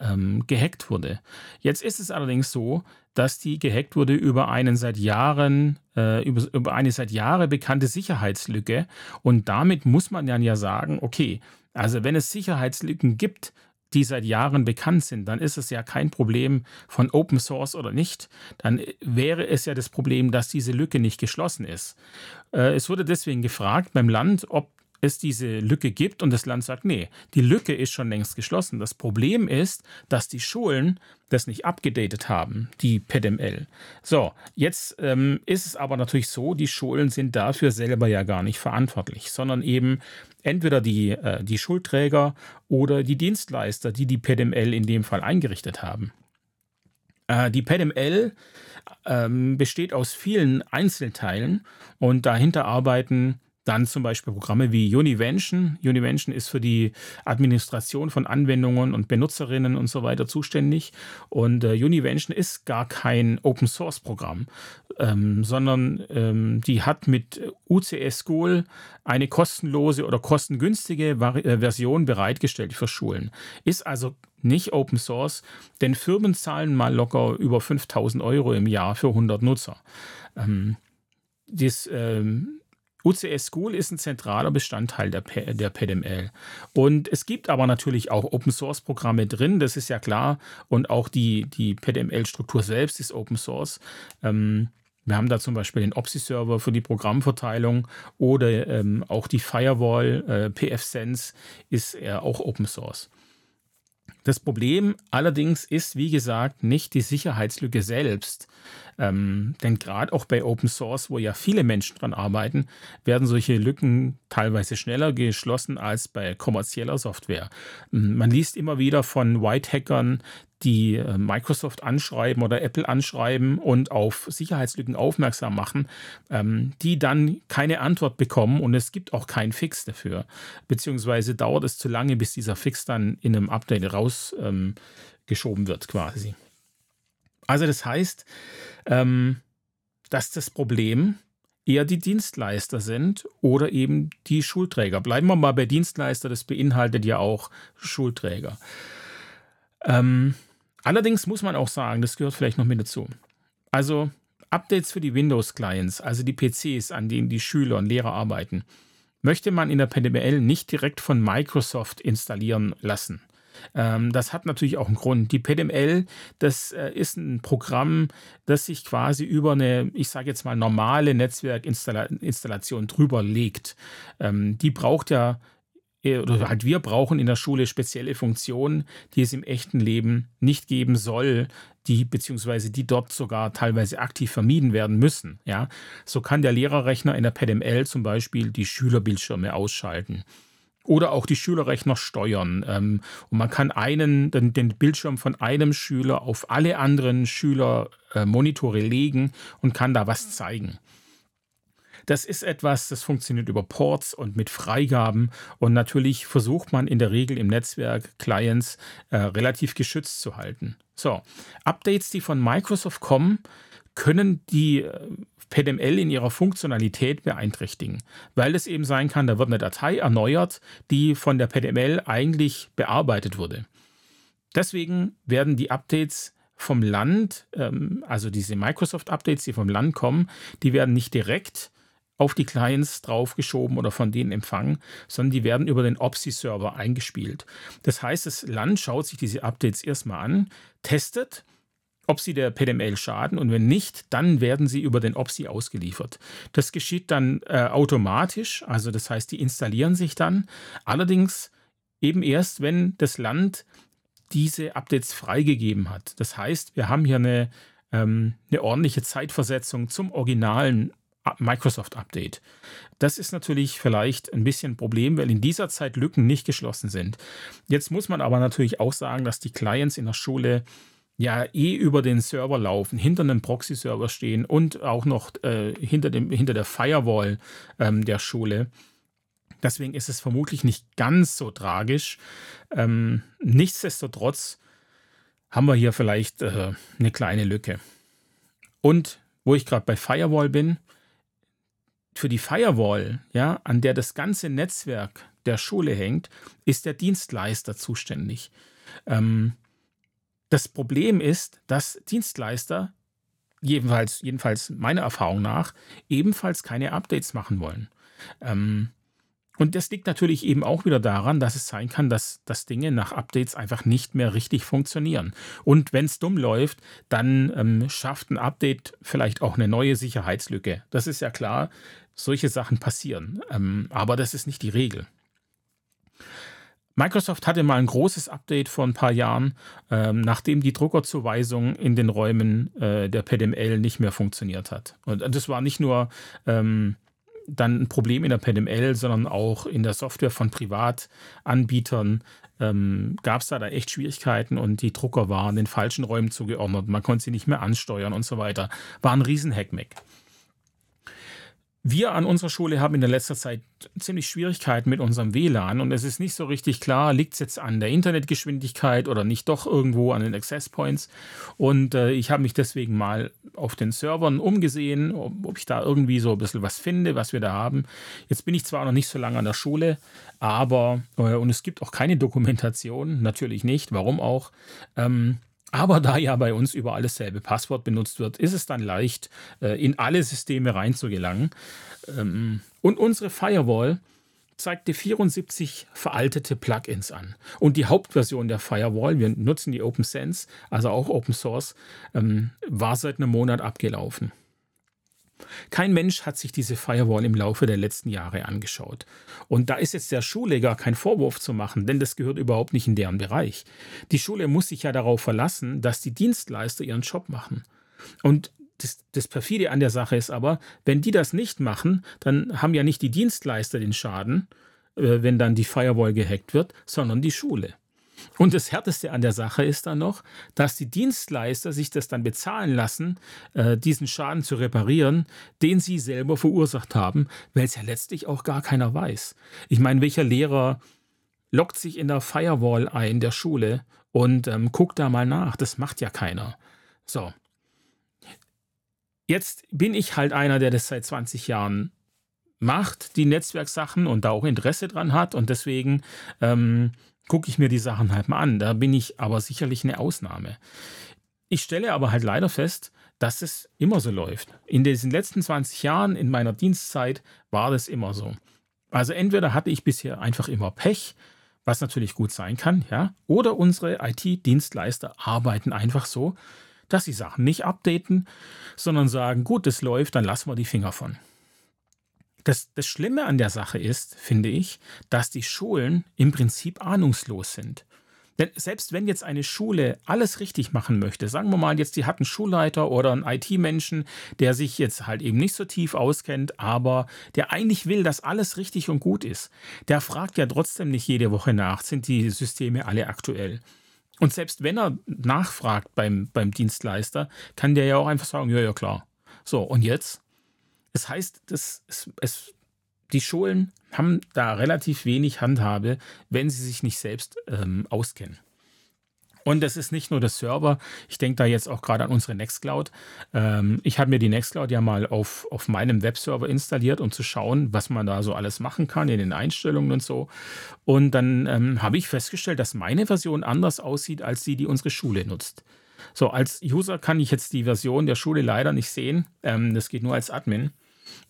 ähm, gehackt wurde. Jetzt ist es allerdings so, dass die gehackt wurde über einen seit Jahren, äh, über, über eine seit Jahren bekannte Sicherheitslücke. Und damit muss man dann ja sagen, okay, also wenn es Sicherheitslücken gibt, die seit Jahren bekannt sind, dann ist es ja kein Problem von Open Source oder nicht. Dann wäre es ja das Problem, dass diese Lücke nicht geschlossen ist. Äh, es wurde deswegen gefragt beim Land, ob es diese Lücke gibt und das Land sagt, nee, die Lücke ist schon längst geschlossen. Das Problem ist, dass die Schulen das nicht abgedatet haben, die PEDML. So, jetzt ähm, ist es aber natürlich so, die Schulen sind dafür selber ja gar nicht verantwortlich, sondern eben entweder die, äh, die Schulträger oder die Dienstleister, die die PEDML in dem Fall eingerichtet haben. Äh, die PEDML ähm, besteht aus vielen Einzelteilen und dahinter arbeiten dann zum Beispiel Programme wie Univention. Univention ist für die Administration von Anwendungen und Benutzerinnen und so weiter zuständig. Und äh, Univention ist gar kein Open Source Programm, ähm, sondern ähm, die hat mit UCS School eine kostenlose oder kostengünstige Vari äh, Version bereitgestellt für Schulen. Ist also nicht Open Source, denn Firmen zahlen mal locker über 5000 Euro im Jahr für 100 Nutzer. Ähm, das ähm, UCS School ist ein zentraler Bestandteil der, der PDML. Und es gibt aber natürlich auch Open Source Programme drin, das ist ja klar. Und auch die, die PDML-Struktur selbst ist Open Source. Ähm, wir haben da zum Beispiel den OPSI-Server für die Programmverteilung oder ähm, auch die Firewall, äh, PFSense ist eher auch Open Source. Das Problem allerdings ist, wie gesagt, nicht die Sicherheitslücke selbst. Ähm, denn gerade auch bei Open Source, wo ja viele Menschen dran arbeiten, werden solche Lücken teilweise schneller geschlossen als bei kommerzieller Software. Man liest immer wieder von White-Hackern, die äh, Microsoft anschreiben oder Apple anschreiben und auf Sicherheitslücken aufmerksam machen, ähm, die dann keine Antwort bekommen und es gibt auch keinen Fix dafür. Beziehungsweise dauert es zu lange, bis dieser Fix dann in einem Update rausgeschoben ähm, wird quasi. Also das heißt, ähm, dass das Problem eher die Dienstleister sind oder eben die Schulträger. Bleiben wir mal bei Dienstleister, das beinhaltet ja auch Schulträger. Ähm, Allerdings muss man auch sagen, das gehört vielleicht noch mit dazu. Also Updates für die Windows-Clients, also die PCs, an denen die Schüler und Lehrer arbeiten, möchte man in der PDBL nicht direkt von Microsoft installieren lassen. Ähm, das hat natürlich auch einen Grund. Die PDML, das äh, ist ein Programm, das sich quasi über eine, ich sage jetzt mal, normale Netzwerkinstallation drüber legt. Ähm, die braucht ja oder halt wir brauchen in der Schule spezielle Funktionen, die es im echten Leben nicht geben soll, die beziehungsweise die dort sogar teilweise aktiv vermieden werden müssen. Ja, so kann der Lehrerrechner in der PDML zum Beispiel die Schülerbildschirme ausschalten oder auch die Schülerrechner steuern. Ähm, und man kann einen, den, den, Bildschirm von einem Schüler auf alle anderen Schülermonitore legen und kann da was zeigen. Das ist etwas, das funktioniert über Ports und mit Freigaben. Und natürlich versucht man in der Regel im Netzwerk Clients äh, relativ geschützt zu halten. So, Updates, die von Microsoft kommen, können die äh, PDML in ihrer Funktionalität beeinträchtigen, weil es eben sein kann, da wird eine Datei erneuert, die von der PDML eigentlich bearbeitet wurde. Deswegen werden die Updates vom Land, ähm, also diese Microsoft-Updates, die vom Land kommen, die werden nicht direkt auf die Clients draufgeschoben oder von denen empfangen, sondern die werden über den OPSI-Server eingespielt. Das heißt, das Land schaut sich diese Updates erstmal an, testet, ob sie der PDML schaden und wenn nicht, dann werden sie über den OPSI ausgeliefert. Das geschieht dann äh, automatisch, also das heißt, die installieren sich dann, allerdings eben erst, wenn das Land diese Updates freigegeben hat. Das heißt, wir haben hier eine, ähm, eine ordentliche Zeitversetzung zum originalen Microsoft-Update. Das ist natürlich vielleicht ein bisschen ein Problem, weil in dieser Zeit Lücken nicht geschlossen sind. Jetzt muss man aber natürlich auch sagen, dass die Clients in der Schule ja eh über den Server laufen, hinter einem Proxy-Server stehen und auch noch äh, hinter, dem, hinter der Firewall ähm, der Schule. Deswegen ist es vermutlich nicht ganz so tragisch. Ähm, nichtsdestotrotz haben wir hier vielleicht äh, eine kleine Lücke. Und wo ich gerade bei Firewall bin, für die Firewall, ja, an der das ganze Netzwerk der Schule hängt, ist der Dienstleister zuständig. Ähm, das Problem ist, dass Dienstleister, jedenfalls, jedenfalls meiner Erfahrung nach, ebenfalls keine Updates machen wollen. Ähm, und das liegt natürlich eben auch wieder daran, dass es sein kann, dass, dass Dinge nach Updates einfach nicht mehr richtig funktionieren. Und wenn es dumm läuft, dann ähm, schafft ein Update vielleicht auch eine neue Sicherheitslücke. Das ist ja klar, solche Sachen passieren. Ähm, aber das ist nicht die Regel. Microsoft hatte mal ein großes Update vor ein paar Jahren, ähm, nachdem die Druckerzuweisung in den Räumen äh, der PDML nicht mehr funktioniert hat. Und das war nicht nur ähm, dann ein Problem in der PDML, sondern auch in der Software von Privatanbietern ähm, gab es da, da echt Schwierigkeiten und die Drucker waren den falschen Räumen zugeordnet. Man konnte sie nicht mehr ansteuern und so weiter. War ein riesen Hackmeck. Wir an unserer Schule haben in der letzter Zeit ziemlich Schwierigkeiten mit unserem WLAN und es ist nicht so richtig klar, liegt es jetzt an der Internetgeschwindigkeit oder nicht doch irgendwo an den Access Points. Und äh, ich habe mich deswegen mal auf den Servern umgesehen, ob, ob, ich da irgendwie so ein bisschen was finde, was wir da haben. Jetzt bin ich zwar noch nicht so lange an der Schule, aber, äh, und es gibt auch keine Dokumentation, natürlich nicht, warum auch. Ähm, aber da ja bei uns überall dasselbe Passwort benutzt wird, ist es dann leicht, äh, in alle Systeme reinzugelangen. Ähm, und unsere Firewall zeigte 74 veraltete Plugins an. Und die Hauptversion der Firewall, wir nutzen die OpenSense, also auch Open Source, ähm, war seit einem Monat abgelaufen. Kein Mensch hat sich diese Firewall im Laufe der letzten Jahre angeschaut. Und da ist jetzt der Schule gar kein Vorwurf zu machen, denn das gehört überhaupt nicht in deren Bereich. Die Schule muss sich ja darauf verlassen, dass die Dienstleister ihren Job machen. Und das, das perfide an der Sache ist aber, wenn die das nicht machen, dann haben ja nicht die Dienstleister den Schaden, äh, wenn dann die Firewall gehackt wird, sondern die Schule. Und das Härteste an der Sache ist dann noch, dass die Dienstleister sich das dann bezahlen lassen, äh, diesen Schaden zu reparieren, den sie selber verursacht haben, weil es ja letztlich auch gar keiner weiß. Ich meine, welcher Lehrer lockt sich in der Firewall ein der Schule und ähm, guckt da mal nach? Das macht ja keiner. So. Jetzt bin ich halt einer, der das seit 20 Jahren macht, die Netzwerksachen und da auch Interesse dran hat und deswegen ähm, gucke ich mir die Sachen halt mal an. Da bin ich aber sicherlich eine Ausnahme. Ich stelle aber halt leider fest, dass es immer so läuft. In diesen letzten 20 Jahren in meiner Dienstzeit war das immer so. Also entweder hatte ich bisher einfach immer Pech, was natürlich gut sein kann, ja, oder unsere IT-Dienstleister arbeiten einfach so, dass sie Sachen nicht updaten, sondern sagen, gut, das läuft, dann lassen wir die Finger von. Das, das Schlimme an der Sache ist, finde ich, dass die Schulen im Prinzip ahnungslos sind. Denn selbst wenn jetzt eine Schule alles richtig machen möchte, sagen wir mal jetzt, die hat einen Schulleiter oder einen IT-Menschen, der sich jetzt halt eben nicht so tief auskennt, aber der eigentlich will, dass alles richtig und gut ist, der fragt ja trotzdem nicht jede Woche nach, sind die Systeme alle aktuell. Und selbst wenn er nachfragt beim, beim Dienstleister, kann der ja auch einfach sagen, ja, ja, klar. So, und jetzt? Es heißt, das, es, es, die Schulen haben da relativ wenig Handhabe, wenn sie sich nicht selbst ähm, auskennen. Und das ist nicht nur der Server. Ich denke da jetzt auch gerade an unsere Nextcloud. Ähm, ich habe mir die Nextcloud ja mal auf, auf meinem Webserver installiert, um zu schauen, was man da so alles machen kann in den Einstellungen und so. Und dann ähm, habe ich festgestellt, dass meine Version anders aussieht als die, die unsere Schule nutzt. So, als User kann ich jetzt die Version der Schule leider nicht sehen. Ähm, das geht nur als Admin.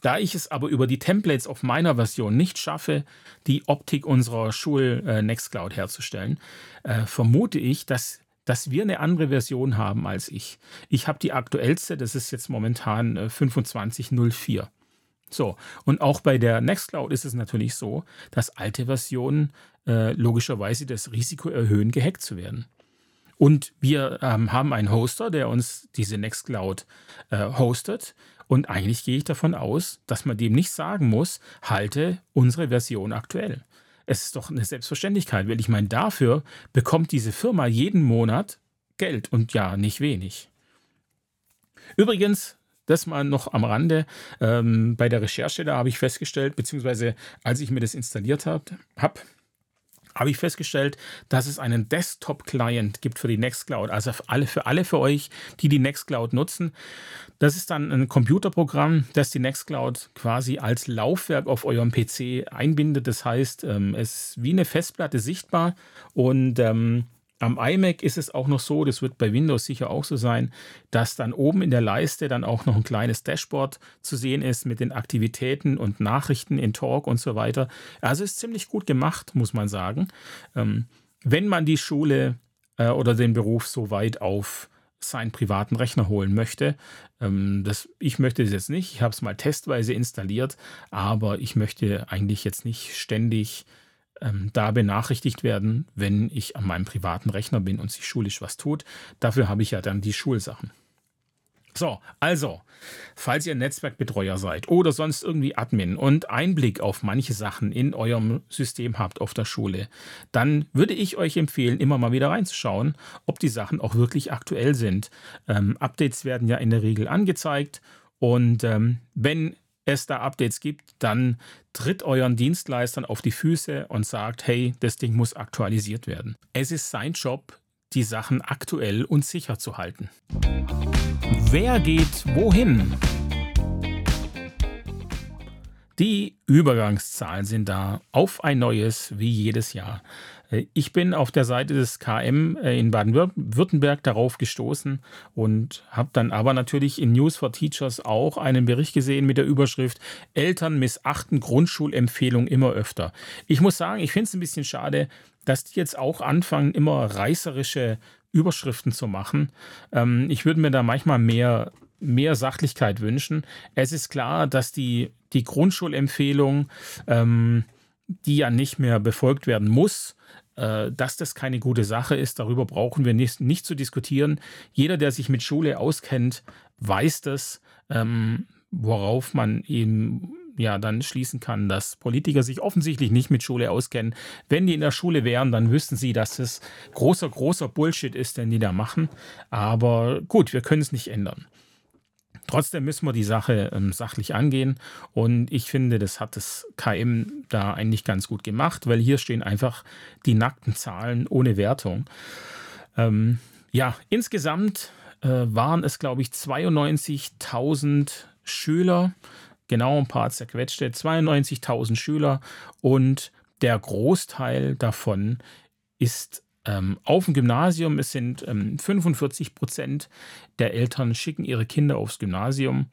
Da ich es aber über die Templates auf meiner Version nicht schaffe, die Optik unserer Schul-Nextcloud äh, herzustellen, äh, vermute ich, dass, dass wir eine andere Version haben als ich. Ich habe die aktuellste, das ist jetzt momentan äh, 25.04. So, und auch bei der Nextcloud ist es natürlich so, dass alte Versionen äh, logischerweise das Risiko erhöhen, gehackt zu werden. Und wir ähm, haben einen Hoster, der uns diese Nextcloud äh, hostet. Und eigentlich gehe ich davon aus, dass man dem nicht sagen muss, halte unsere Version aktuell. Es ist doch eine Selbstverständlichkeit, weil ich meine, dafür bekommt diese Firma jeden Monat Geld und ja, nicht wenig. Übrigens, das mal noch am Rande. Ähm, bei der Recherche, da habe ich festgestellt, beziehungsweise als ich mir das installiert habe, hab, habe ich festgestellt, dass es einen Desktop-Client gibt für die Nextcloud. Also für alle, für alle für euch, die die Nextcloud nutzen. Das ist dann ein Computerprogramm, das die Nextcloud quasi als Laufwerk auf eurem PC einbindet. Das heißt, ähm, es ist wie eine Festplatte sichtbar und ähm, am iMac ist es auch noch so, das wird bei Windows sicher auch so sein, dass dann oben in der Leiste dann auch noch ein kleines Dashboard zu sehen ist mit den Aktivitäten und Nachrichten in Talk und so weiter. Also ist ziemlich gut gemacht, muss man sagen. Ähm, wenn man die Schule äh, oder den Beruf so weit auf seinen privaten Rechner holen möchte. Ähm, das, ich möchte das jetzt nicht. Ich habe es mal testweise installiert, aber ich möchte eigentlich jetzt nicht ständig ähm, da benachrichtigt werden, wenn ich an meinem privaten Rechner bin und sich schulisch was tut. Dafür habe ich ja dann die Schulsachen. So, also, falls ihr Netzwerkbetreuer seid oder sonst irgendwie Admin und Einblick auf manche Sachen in eurem System habt auf der Schule, dann würde ich euch empfehlen, immer mal wieder reinzuschauen, ob die Sachen auch wirklich aktuell sind. Ähm, Updates werden ja in der Regel angezeigt und ähm, wenn es da Updates gibt, dann tritt euren Dienstleistern auf die Füße und sagt, hey, das Ding muss aktualisiert werden. Es ist sein Job, die Sachen aktuell und sicher zu halten. Wer geht wohin? Die Übergangszahlen sind da auf ein neues wie jedes Jahr. Äh, ich bin auf der Seite des KM äh, in Baden-Württemberg darauf gestoßen und habe dann aber natürlich in News for Teachers auch einen Bericht gesehen mit der Überschrift Eltern missachten Grundschulempfehlung immer öfter. Ich muss sagen, ich finde es ein bisschen schade, dass die jetzt auch anfangen, immer reißerische Überschriften zu machen. Ähm, ich würde mir da manchmal mehr mehr Sachlichkeit wünschen. Es ist klar, dass die, die Grundschulempfehlung, ähm, die ja nicht mehr befolgt werden muss, dass das keine gute Sache ist. Darüber brauchen wir nicht, nicht zu diskutieren. Jeder, der sich mit Schule auskennt, weiß das, ähm, worauf man eben ja dann schließen kann, dass Politiker sich offensichtlich nicht mit Schule auskennen. Wenn die in der Schule wären, dann wüssten sie, dass es großer, großer Bullshit ist, den die da machen. Aber gut, wir können es nicht ändern. Trotzdem müssen wir die Sache ähm, sachlich angehen. Und ich finde, das hat das KM da eigentlich ganz gut gemacht, weil hier stehen einfach die nackten Zahlen ohne Wertung. Ähm, ja, insgesamt äh, waren es, glaube ich, 92.000 Schüler, genau ein paar zerquetschte, 92.000 Schüler. Und der Großteil davon ist ähm, auf dem Gymnasium. Es sind ähm, 45 Prozent der Eltern schicken ihre Kinder aufs Gymnasium,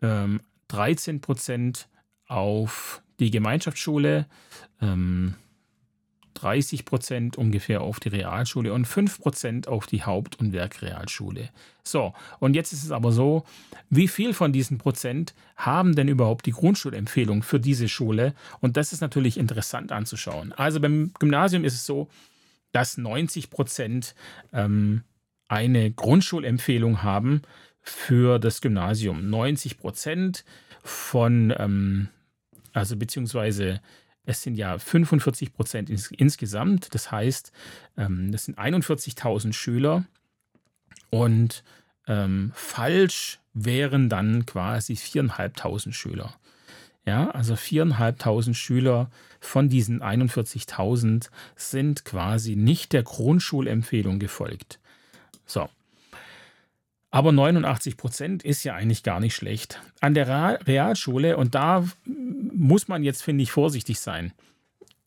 ähm, 13 Prozent auf die Gemeinschaftsschule, 30 ähm, Prozent ungefähr auf die Realschule und 5 Prozent auf die Haupt- und Werkrealschule. So, und jetzt ist es aber so, wie viel von diesen Prozent haben denn überhaupt die Grundschulempfehlung für diese Schule? Und das ist natürlich interessant anzuschauen. Also beim Gymnasium ist es so, dass 90 Prozent ähm, eine Grundschulempfehlung haben für das Gymnasium. 90 Prozent von, ähm, also beziehungsweise es sind ja 45 Prozent ins, insgesamt. Das heißt, ähm, das sind 41.000 Schüler und ähm, falsch wären dann quasi 4.500 Schüler. Ja, also 4.500 Schüler von diesen 41.000 sind quasi nicht der Grundschulempfehlung gefolgt. So. Aber 89 Prozent ist ja eigentlich gar nicht schlecht. An der Realschule, und da muss man jetzt, finde ich, vorsichtig sein.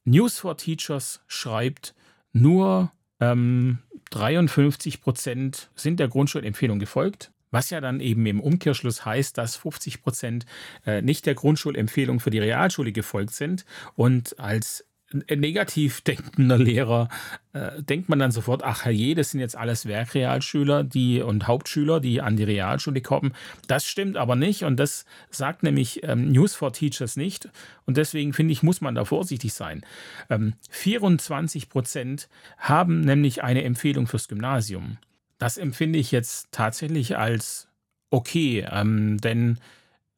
News for Teachers schreibt, nur ähm, 53 Prozent sind der Grundschulempfehlung gefolgt. Was ja dann eben im Umkehrschluss heißt, dass 50 Prozent äh, nicht der Grundschulempfehlung für die Realschule gefolgt sind und als negativ denkender Lehrer äh, denkt man dann sofort, ach herrje, das sind jetzt alles Werkrealschüler die, und Hauptschüler, die an die Realschule kommen. Das stimmt aber nicht und das sagt nämlich ähm, News for Teachers nicht. Und deswegen finde ich, muss man da vorsichtig sein. Ähm, 24 Prozent haben nämlich eine Empfehlung fürs Gymnasium. Das empfinde ich jetzt tatsächlich als okay, ähm, denn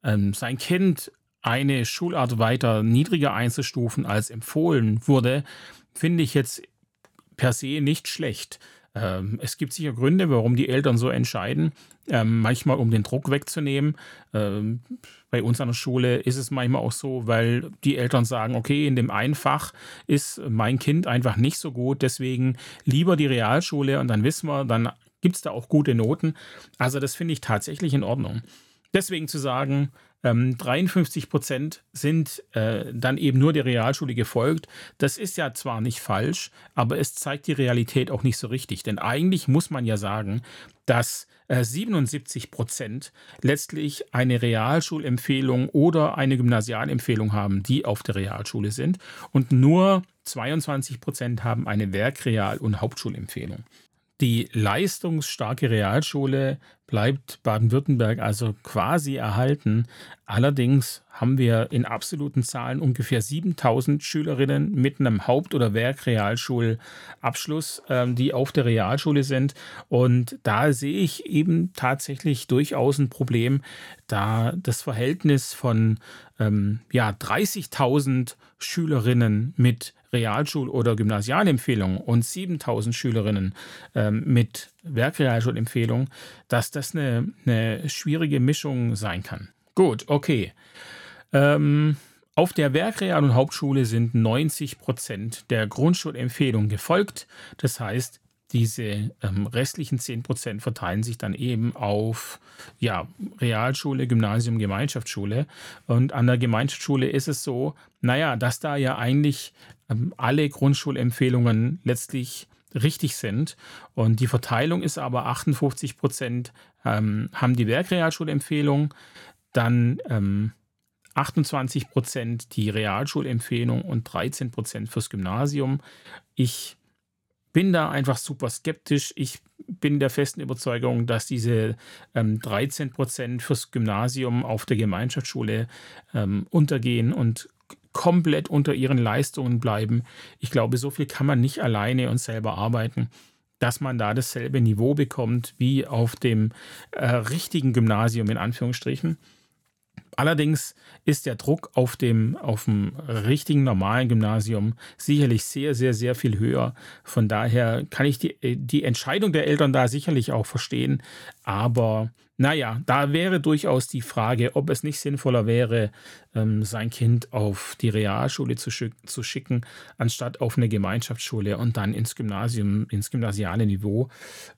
ähm, sein Kind eine Schulart weiter niedriger einzustufen als empfohlen wurde, finde ich jetzt per se nicht schlecht. Ähm, es gibt sicher Gründe, warum die Eltern so entscheiden. Ähm, manchmal, um den Druck wegzunehmen. Ähm, bei uns an der Schule ist es manchmal auch so, weil die Eltern sagen, okay, in dem einen Fach ist mein Kind einfach nicht so gut, deswegen lieber die Realschule und dann wissen wir, dann gibt es da auch gute Noten. Also das finde ich tatsächlich in Ordnung. Deswegen zu sagen, ähm, 53 Prozent sind äh, dann eben nur der Realschule gefolgt. Das ist ja zwar nicht falsch, aber es zeigt die Realität auch nicht so richtig. Denn eigentlich muss man ja sagen, dass äh, 77 Prozent letztlich eine Realschulempfehlung oder eine Gymnasialempfehlung haben, die auf der Realschule sind. Und nur 22 Prozent haben eine Werkreal- und Hauptschulempfehlung. Die leistungsstarke Realschule bleibt Baden-Württemberg also quasi erhalten. Allerdings haben wir in absoluten Zahlen ungefähr 7000 Schülerinnen mit einem Haupt- oder Werkrealschulabschluss, ähm, die auf der Realschule sind. Und da sehe ich eben tatsächlich durchaus ein Problem, da das Verhältnis von ähm, ja, 30.000 Schülerinnen mit Realschul- oder Gymnasialempfehlung und 7000 Schülerinnen ähm, mit Werkrealschulempfehlung, dass das eine, eine schwierige Mischung sein kann. Gut, okay. Ähm, auf der Werkreal- und Hauptschule sind 90 Prozent der Grundschulempfehlungen gefolgt. Das heißt, diese ähm, restlichen 10 Prozent verteilen sich dann eben auf ja, Realschule, Gymnasium, Gemeinschaftsschule. Und an der Gemeinschaftsschule ist es so, naja, dass da ja eigentlich ähm, alle Grundschulempfehlungen letztlich richtig sind. Und die Verteilung ist aber 58 Prozent ähm, haben die Werkrealschulempfehlung, dann ähm, 28 Prozent die Realschulempfehlung und 13 Prozent fürs Gymnasium. Ich bin da einfach super skeptisch. Ich bin der festen Überzeugung, dass diese ähm, 13 Prozent fürs Gymnasium auf der Gemeinschaftsschule ähm, untergehen und komplett unter ihren Leistungen bleiben. Ich glaube, so viel kann man nicht alleine und selber arbeiten, dass man da dasselbe Niveau bekommt wie auf dem äh, richtigen Gymnasium in Anführungsstrichen. Allerdings ist der Druck auf dem, auf dem richtigen normalen Gymnasium sicherlich sehr, sehr, sehr viel höher. Von daher kann ich die, die Entscheidung der Eltern da sicherlich auch verstehen. Aber naja, da wäre durchaus die Frage, ob es nicht sinnvoller wäre, ähm, sein Kind auf die Realschule zu, schick zu, schicken, anstatt auf eine Gemeinschaftsschule und dann ins Gymnasium, ins gymnasiale Niveau.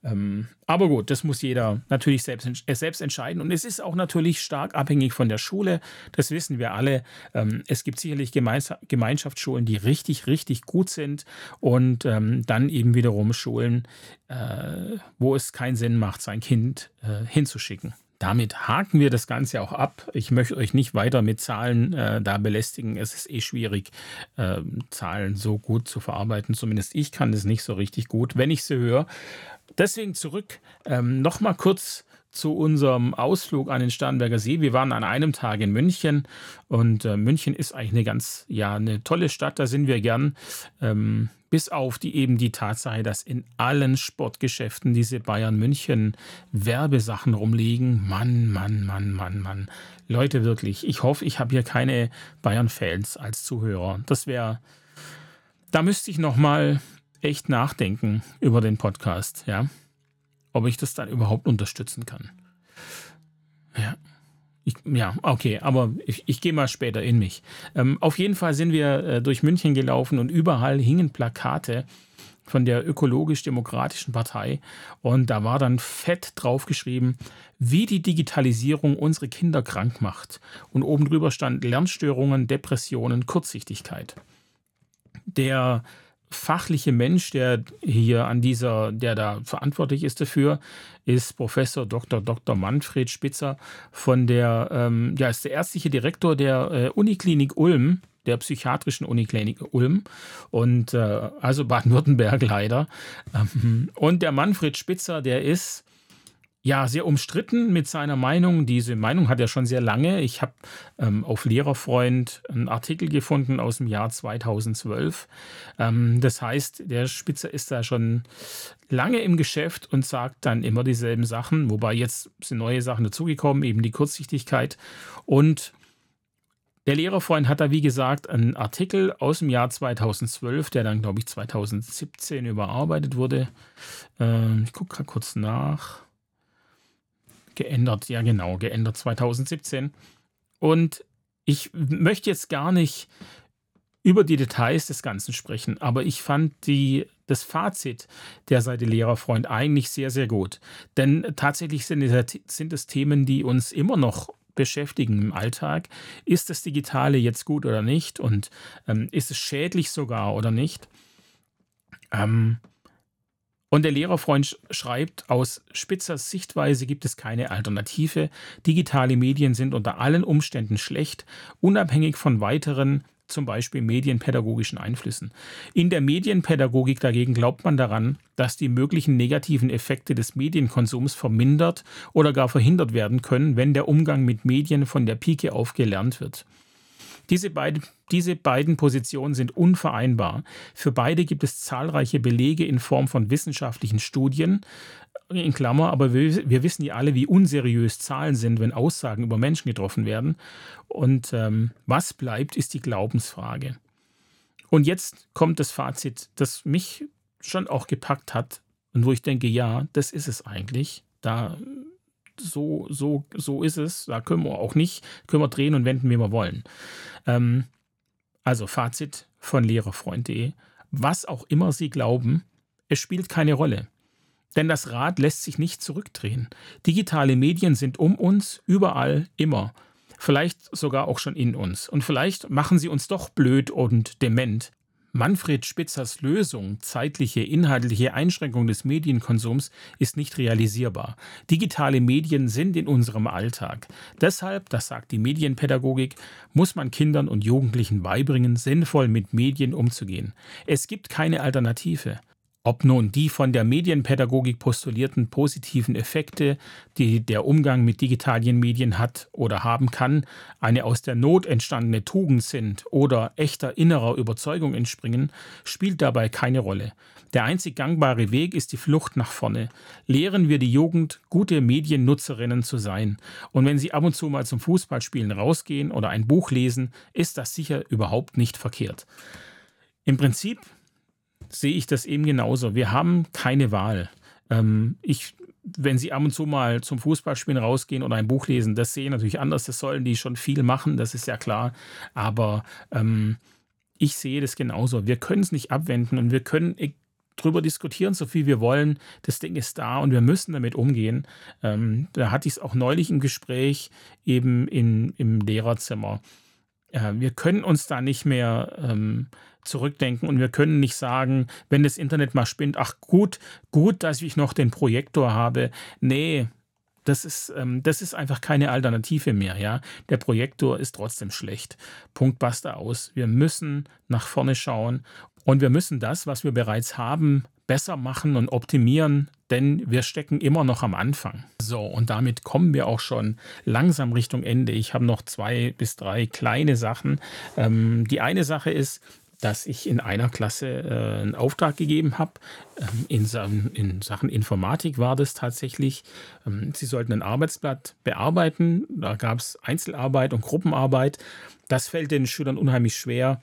Ähm, aber gut, das muss jeder natürlich selbst, äh, selbst entscheiden. Und es ist auch natürlich stark abhängig von der Schule. Das wissen wir alle. Ähm, es gibt sicherlich Gemeinschaftsschulen, die richtig, richtig gut sind und ähm, dann eben wiederum Schulen, äh, wo es keinen Sinn macht, sein Kind äh, hinzuschicken. Damit haken wir das Ganze auch ab. Ich möchte euch nicht weiter mit Zahlen äh, da belästigen. Es ist eh schwierig, äh, Zahlen so gut zu verarbeiten. Zumindest ich kann das nicht so richtig gut, wenn ich sie höre. Deswegen zurück ähm, nochmal kurz zu unserem Ausflug an den Starnberger See. Wir waren an einem Tag in München und äh, München ist eigentlich eine ganz, ja, eine tolle Stadt, da sind wir gern. Ähm, bis auf die eben die Tatsache, dass in allen Sportgeschäften diese Bayern München Werbesachen rumliegen. Mann, Mann, Mann, Mann, Mann. Leute, wirklich, ich hoffe, ich habe hier keine Bayern-Fans als Zuhörer. Das wäre, da müsste ich nochmal echt nachdenken über den Podcast, ja ob ich das dann überhaupt unterstützen kann. Ja. Ich, ja, okay, aber ich, ich gehe mal später in mich. Ähm, auf jeden Fall sind wir äh, durch München gelaufen und überall hingen Plakate von der ökologisch-demokratischen Partei und da war dann fett draufgeschrieben, wie die Digitalisierung unsere Kinder krank macht. Und oben drüber stand Lernstörungen, Depressionen, Kurzsichtigkeit. Der fachliche Mensch, der hier an dieser, der da verantwortlich ist dafür, ist Professor Dr. Dr. Manfred Spitzer von der, ähm, ja, ist der ärztliche Direktor der äh, Uniklinik Ulm, der psychiatrischen Uniklinik Ulm und äh, also Baden-Württemberg leider. Ähm, und der Manfred Spitzer, der ist ja, sehr umstritten mit seiner Meinung. Diese Meinung hat er schon sehr lange. Ich habe ähm, auf Lehrerfreund einen Artikel gefunden aus dem Jahr 2012. Ähm, das heißt, der Spitzer ist da schon lange im Geschäft und sagt dann immer dieselben Sachen, wobei jetzt sind neue Sachen dazugekommen, eben die Kurzsichtigkeit. Und der Lehrerfreund hat da, wie gesagt, einen Artikel aus dem Jahr 2012, der dann, glaube ich, 2017 überarbeitet wurde. Ähm, ich gucke gerade kurz nach geändert, ja genau, geändert 2017. Und ich möchte jetzt gar nicht über die Details des Ganzen sprechen, aber ich fand die, das Fazit der Seite Lehrerfreund eigentlich sehr, sehr gut. Denn tatsächlich sind es, sind es Themen, die uns immer noch beschäftigen im Alltag. Ist das Digitale jetzt gut oder nicht? Und ähm, ist es schädlich sogar oder nicht? Ähm, und der Lehrerfreund schreibt, aus Spitzers Sichtweise gibt es keine Alternative. Digitale Medien sind unter allen Umständen schlecht, unabhängig von weiteren zum Beispiel medienpädagogischen Einflüssen. In der Medienpädagogik dagegen glaubt man daran, dass die möglichen negativen Effekte des Medienkonsums vermindert oder gar verhindert werden können, wenn der Umgang mit Medien von der Pike auf gelernt wird. Diese, beid, diese beiden Positionen sind unvereinbar. Für beide gibt es zahlreiche Belege in Form von wissenschaftlichen Studien, in Klammer, aber wir, wir, wissen ja alle, wie unseriös Zahlen sind, wenn Aussagen über Menschen getroffen werden. Und ähm, was bleibt, ist die Glaubensfrage. Und jetzt kommt das Fazit, das mich schon auch gepackt hat und wo ich denke, ja, das ist es eigentlich. Da so, so, so ist es. Da können wir auch nicht, können wir drehen und wenden, wie wir wollen. Ähm, also Fazit von lehrerfreund.de. Was auch immer Sie glauben, es spielt keine Rolle. Denn das Rad lässt sich nicht zurückdrehen. Digitale Medien sind um uns, überall, immer. Vielleicht sogar auch schon in uns. Und vielleicht machen sie uns doch blöd und dement. Manfred Spitzers Lösung, zeitliche, inhaltliche Einschränkung des Medienkonsums, ist nicht realisierbar. Digitale Medien sind in unserem Alltag. Deshalb, das sagt die Medienpädagogik, muss man Kindern und Jugendlichen beibringen, sinnvoll mit Medien umzugehen. Es gibt keine Alternative. Ob nun die von der Medienpädagogik postulierten positiven Effekte, die der Umgang mit digitalen Medien hat oder haben kann, eine aus der Not entstandene Tugend sind oder echter innerer Überzeugung entspringen, spielt dabei keine Rolle. Der einzig gangbare Weg ist die Flucht nach vorne. Lehren wir die Jugend, gute Mediennutzerinnen zu sein. Und wenn sie ab und zu mal zum Fußballspielen rausgehen oder ein Buch lesen, ist das sicher überhaupt nicht verkehrt. Im Prinzip sehe ich das eben genauso. Wir haben keine Wahl. Ähm, ich, wenn Sie ab und zu mal zum Fußballspielen rausgehen oder ein Buch lesen, das sehe ich natürlich anders. Das sollen die schon viel machen, das ist ja klar. Aber ähm, ich sehe das genauso. Wir können es nicht abwenden und wir können drüber diskutieren, so viel wir wollen. Das Ding ist da und wir müssen damit umgehen. Ähm, da hatte ich es auch neulich im Gespräch eben in, im Lehrerzimmer. Äh, wir können uns da nicht mehr ähm, zurückdenken und wir können nicht sagen, wenn das Internet mal spinnt, ach gut, gut, dass ich noch den Projektor habe. Nee, das ist, ähm, das ist einfach keine Alternative mehr. Ja? Der Projektor ist trotzdem schlecht. Punkt, basta aus. Wir müssen nach vorne schauen und wir müssen das, was wir bereits haben, besser machen und optimieren, denn wir stecken immer noch am Anfang. So, und damit kommen wir auch schon langsam Richtung Ende. Ich habe noch zwei bis drei kleine Sachen. Ähm, die eine Sache ist, dass ich in einer Klasse äh, einen Auftrag gegeben habe. Ähm, in, in, Sachen Informatik war das tatsächlich. Ähm, sie sollten ein Arbeitsblatt bearbeiten. Da gab es Einzelarbeit und Gruppenarbeit. Das fällt den Schülern unheimlich schwer,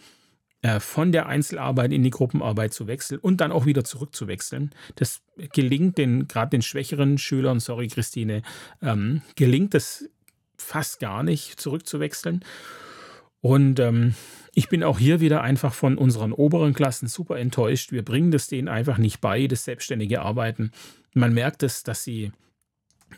äh, von der Einzelarbeit in die Gruppenarbeit zu wechseln und dann auch wieder zurückzuwechseln. Das gelingt den, gerade den schwächeren Schülern, sorry Christine, ähm, gelingt es fast gar nicht, zurückzuwechseln. Und ähm, ich bin auch hier wieder einfach von unseren oberen Klassen super enttäuscht. Wir bringen das denen einfach nicht bei, das selbstständige Arbeiten. Man merkt es, dass sie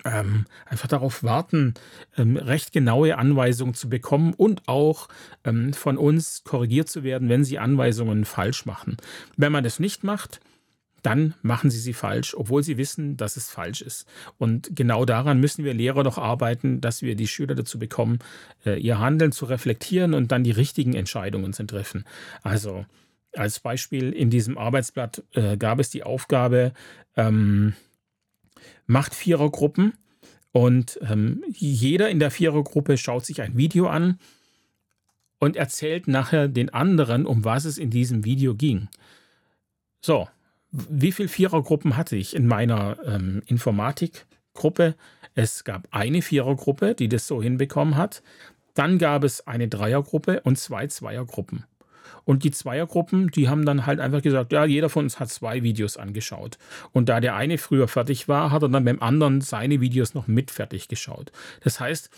ähm, einfach darauf warten, ähm, recht genaue Anweisungen zu bekommen und auch ähm, von uns korrigiert zu werden, wenn sie Anweisungen falsch machen. Wenn man das nicht macht, dann machen sie sie falsch, obwohl sie wissen, dass es falsch ist. Und genau daran müssen wir Lehrer doch arbeiten, dass wir die Schüler dazu bekommen, äh, ihr Handeln zu reflektieren und dann die richtigen Entscheidungen zu treffen. Also als Beispiel in diesem Arbeitsblatt äh, gab es die Aufgabe, ähm, macht Vierergruppen und ähm, jeder in der Vierergruppe schaut sich ein Video an und erzählt nachher den anderen, um was es in diesem Video ging. So, wie viele Vierergruppen hatte ich in meiner ähm, Informatikgruppe? Es gab eine Vierergruppe, die das so hinbekommen hat. Dann gab es eine Dreiergruppe und zwei Zweiergruppen. Und die Zweiergruppen, die haben dann halt einfach gesagt, ja, jeder von uns hat zwei Videos angeschaut. Und da der eine früher fertig war, hat er dann beim anderen seine Videos noch mit fertig geschaut. Das heißt,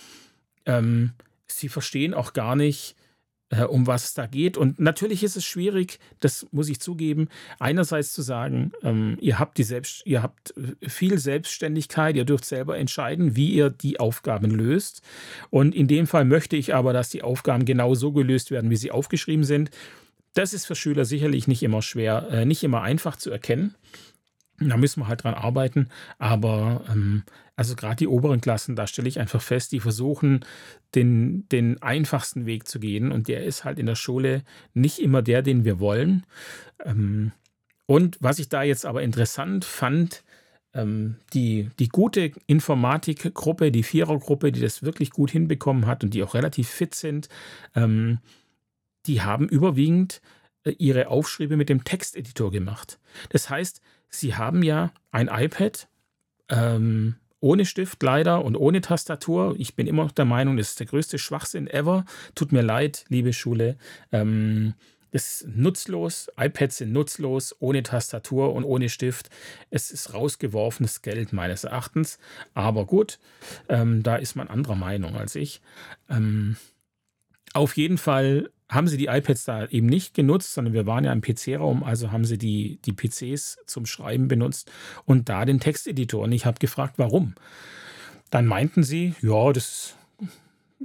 ähm, sie verstehen auch gar nicht, äh, um was es da geht. Und natürlich ist es schwierig, das muss ich zugeben, einerseits zu sagen, ähm, ihr habt die Selbst, ihr habt äh, viel Selbstständigkeit, ihr dürft selber entscheiden, wie ihr die Aufgaben löst. Und in dem Fall möchte ich aber, dass die Aufgaben genau so gelöst werden, wie sie aufgeschrieben sind. Das ist für Schüler sicherlich nicht immer schwer, äh, nicht immer einfach zu erkennen. Da müssen wir halt dran arbeiten. Aber ähm, also gerade die oberen Klassen, da stelle ich einfach fest, die versuchen, den, den einfachsten Weg zu gehen. Und der ist halt in der Schule nicht immer der, den wir wollen. Ähm, und was ich da jetzt aber interessant fand, ähm, die, die gute Informatikgruppe, die Vierergruppe, die das wirklich gut hinbekommen hat und die auch relativ fit sind, ähm, die haben überwiegend äh, ihre Aufschriebe mit dem Texteditor gemacht. Das heißt, Sie haben ja ein iPad ähm, ohne Stift leider und ohne Tastatur. Ich bin immer noch der Meinung, das ist der größte Schwachsinn ever. Tut mir leid, liebe Schule. Ähm, ist nutzlos. iPads sind nutzlos, ohne Tastatur und ohne Stift. Es ist rausgeworfenes Geld meines Erachtens. Aber gut, ähm, da ist man anderer Meinung als ich. Ähm, auf jeden Fall haben sie die iPads da eben nicht genutzt, sondern wir waren ja im PC-Raum, also haben sie die, die PCs zum Schreiben benutzt und da den Texteditor. Und ich habe gefragt, warum. Dann meinten sie, ja, das,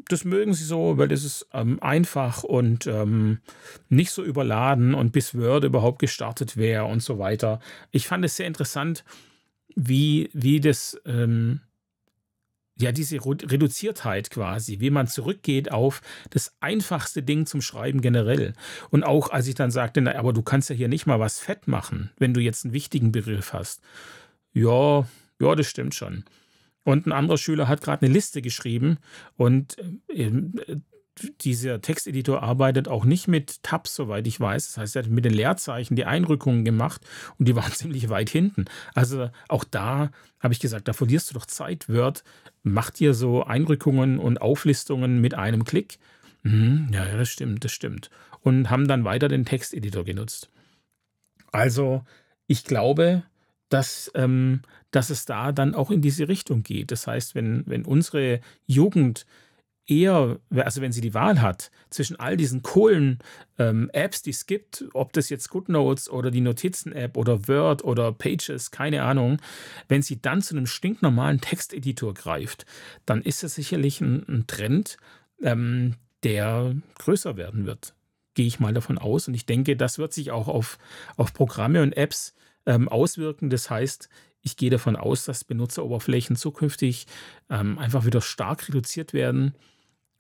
das mögen sie so, weil das ist ähm, einfach und ähm, nicht so überladen und bis Word überhaupt gestartet wäre und so weiter. Ich fand es sehr interessant, wie, wie das ähm, ja, diese Reduziertheit quasi, wie man zurückgeht auf das einfachste Ding zum Schreiben generell. Und auch als ich dann sagte, na, aber du kannst ja hier nicht mal was fett machen, wenn du jetzt einen wichtigen Begriff hast. Ja, ja, das stimmt schon. Und ein anderer Schüler hat gerade eine Liste geschrieben und äh, dieser Texteditor arbeitet auch nicht mit Tabs, soweit ich weiß. Das heißt, er hat mit den Leerzeichen die Einrückungen gemacht und die waren ziemlich weit hinten. Also auch da habe ich gesagt, da verlierst du doch Zeit. Word macht dir so Einrückungen und Auflistungen mit einem Klick. Mhm, ja, das stimmt, das stimmt. Und haben dann weiter den Texteditor genutzt. Also ich glaube, dass, ähm, dass es da dann auch in diese Richtung geht. Das heißt, wenn, wenn unsere Jugend eher, also wenn sie die Wahl hat zwischen all diesen coolen ähm, Apps, die es gibt, ob das jetzt GoodNotes oder die Notizen-App oder Word oder Pages, keine Ahnung, wenn sie dann zu einem stinknormalen Texteditor greift, dann ist das sicherlich ein, ein Trend, ähm, der größer werden wird. Gehe ich mal davon aus. Und ich denke, das wird sich auch auf, auf Programme und Apps ähm, auswirken. Das heißt, ich gehe davon aus, dass Benutzeroberflächen zukünftig ähm, einfach wieder stark reduziert werden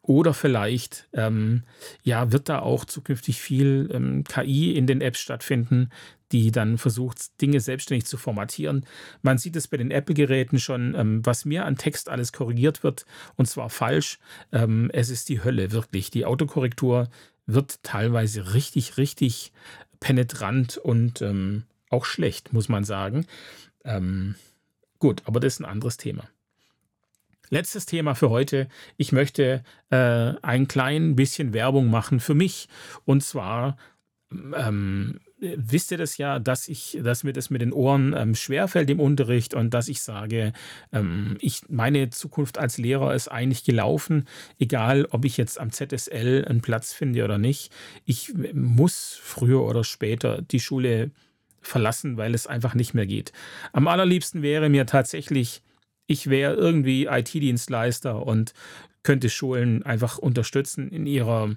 oder vielleicht ähm, ja, wird da auch zukünftig viel ähm, KI in den Apps stattfinden, die dann versucht, Dinge selbstständig zu formatieren. Man sieht es bei den Apple-Geräten schon, ähm, was mir an Text alles korrigiert wird, und zwar falsch. Ähm, es ist die Hölle, wirklich. Die Autokorrektur wird teilweise richtig, richtig penetrant und ähm, auch schlecht, muss man sagen. Ähm, gut, aber das ist ein anderes Thema. Letztes Thema für heute. Ich möchte äh, ein klein bisschen Werbung machen für mich. Und zwar ähm, wisst ihr das ja, dass ich, dass mir das mit den Ohren ähm, schwerfällt im Unterricht und dass ich sage, ähm, ich, meine Zukunft als Lehrer ist eigentlich gelaufen, egal ob ich jetzt am ZSL einen Platz finde oder nicht. Ich muss früher oder später die Schule verlassen, weil es einfach nicht mehr geht. Am allerliebsten wäre mir tatsächlich ich wäre irgendwie IT-Dienstleister und könnte Schulen einfach unterstützen in ihrer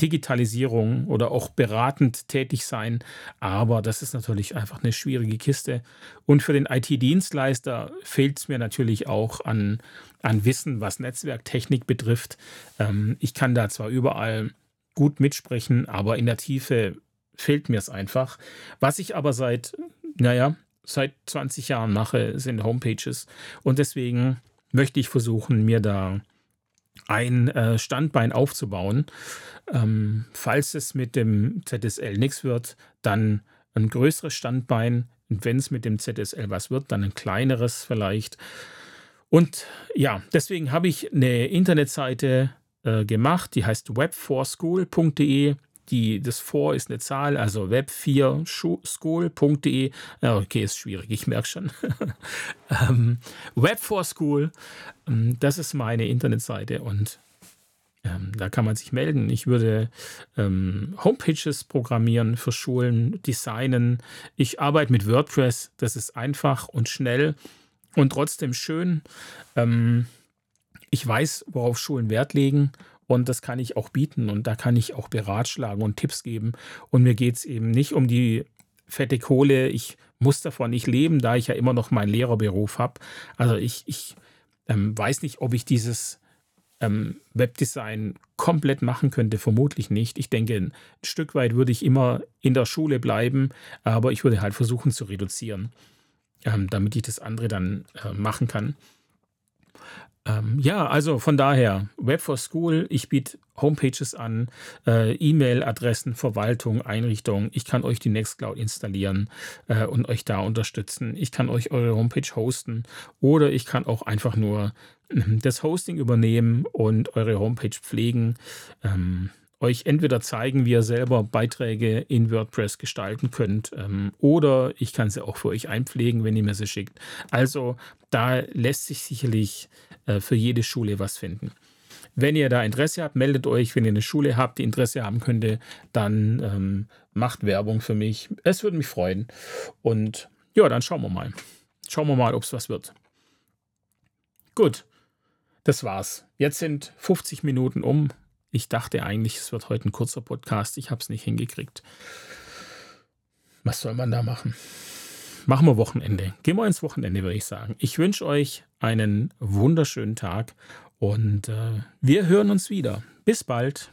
Digitalisierung oder auch beratend tätig sein. Aber das ist natürlich einfach eine schwierige Kiste. Und für den IT-Dienstleister fehlt es mir natürlich auch an, an Wissen, was Netzwerktechnik betrifft. Ähm, ich kann da zwar überall gut mitsprechen, aber in der Tiefe fehlt mir es einfach. Was ich aber seit, naja, seit 20 Jahren mache, sind Homepages. Und deswegen möchte ich versuchen, mir da ein äh, Standbein aufzubauen. Ähm, falls es mit dem ZSL nichts wird, dann ein größeres Standbein. Und wenn es mit dem ZSL was wird, dann ein kleineres vielleicht. Und ja, deswegen habe ich eine Internetseite äh, gemacht, die heißt web4school.de die, das For ist eine Zahl, also web4school.de. Ja, okay, ist schwierig, ich merke schon. ähm, Web4School, ähm, das ist meine Internetseite und ähm, da kann man sich melden. Ich würde ähm, Homepages programmieren für Schulen, designen. Ich arbeite mit WordPress, das ist einfach und schnell und trotzdem schön. Ähm, ich weiß, worauf Schulen Wert legen und das kann ich auch bieten und da kann ich auch beratschlagen und Tipps geben. Und mir geht es eben nicht um die fette Kohle. Ich muss davon nicht leben, da ich ja immer noch meinen Lehrerberuf habe. Also ich, ich ähm, weiß nicht, ob ich dieses ähm, Webdesign komplett machen könnte. Vermutlich nicht. Ich denke, ein Stück weit würde ich immer in der Schule bleiben, aber ich würde halt versuchen zu reduzieren, ähm, damit ich das andere dann äh, machen kann. Ähm, ja, also von daher, Web for School, ich biete Homepages an, äh, E-Mail-Adressen, Verwaltung, Einrichtung. Ich kann euch die Nextcloud installieren äh, und euch da unterstützen. Ich kann euch eure Homepage hosten oder ich kann auch einfach nur ähm, das Hosting übernehmen und eure Homepage pflegen. Ähm, euch entweder zeigen, wie ihr selber Beiträge in WordPress gestalten könnt, ähm, oder ich kann sie auch für euch einpflegen, wenn ihr mir sie schickt. Also da lässt sich sicherlich äh, für jede Schule was finden. Wenn ihr da Interesse habt, meldet euch. Wenn ihr eine Schule habt, die Interesse haben könnte, dann ähm, macht Werbung für mich. Es würde mich freuen. Und ja, dann schauen wir mal. Schauen wir mal, ob es was wird. Gut, das war's. Jetzt sind 50 Minuten um. Ich dachte eigentlich, es wird heute ein kurzer Podcast. Ich habe es nicht hingekriegt. Was soll man da machen? Machen wir Wochenende. Gehen wir ins Wochenende, würde ich sagen. Ich wünsche euch einen wunderschönen Tag und äh, wir hören uns wieder. Bis bald.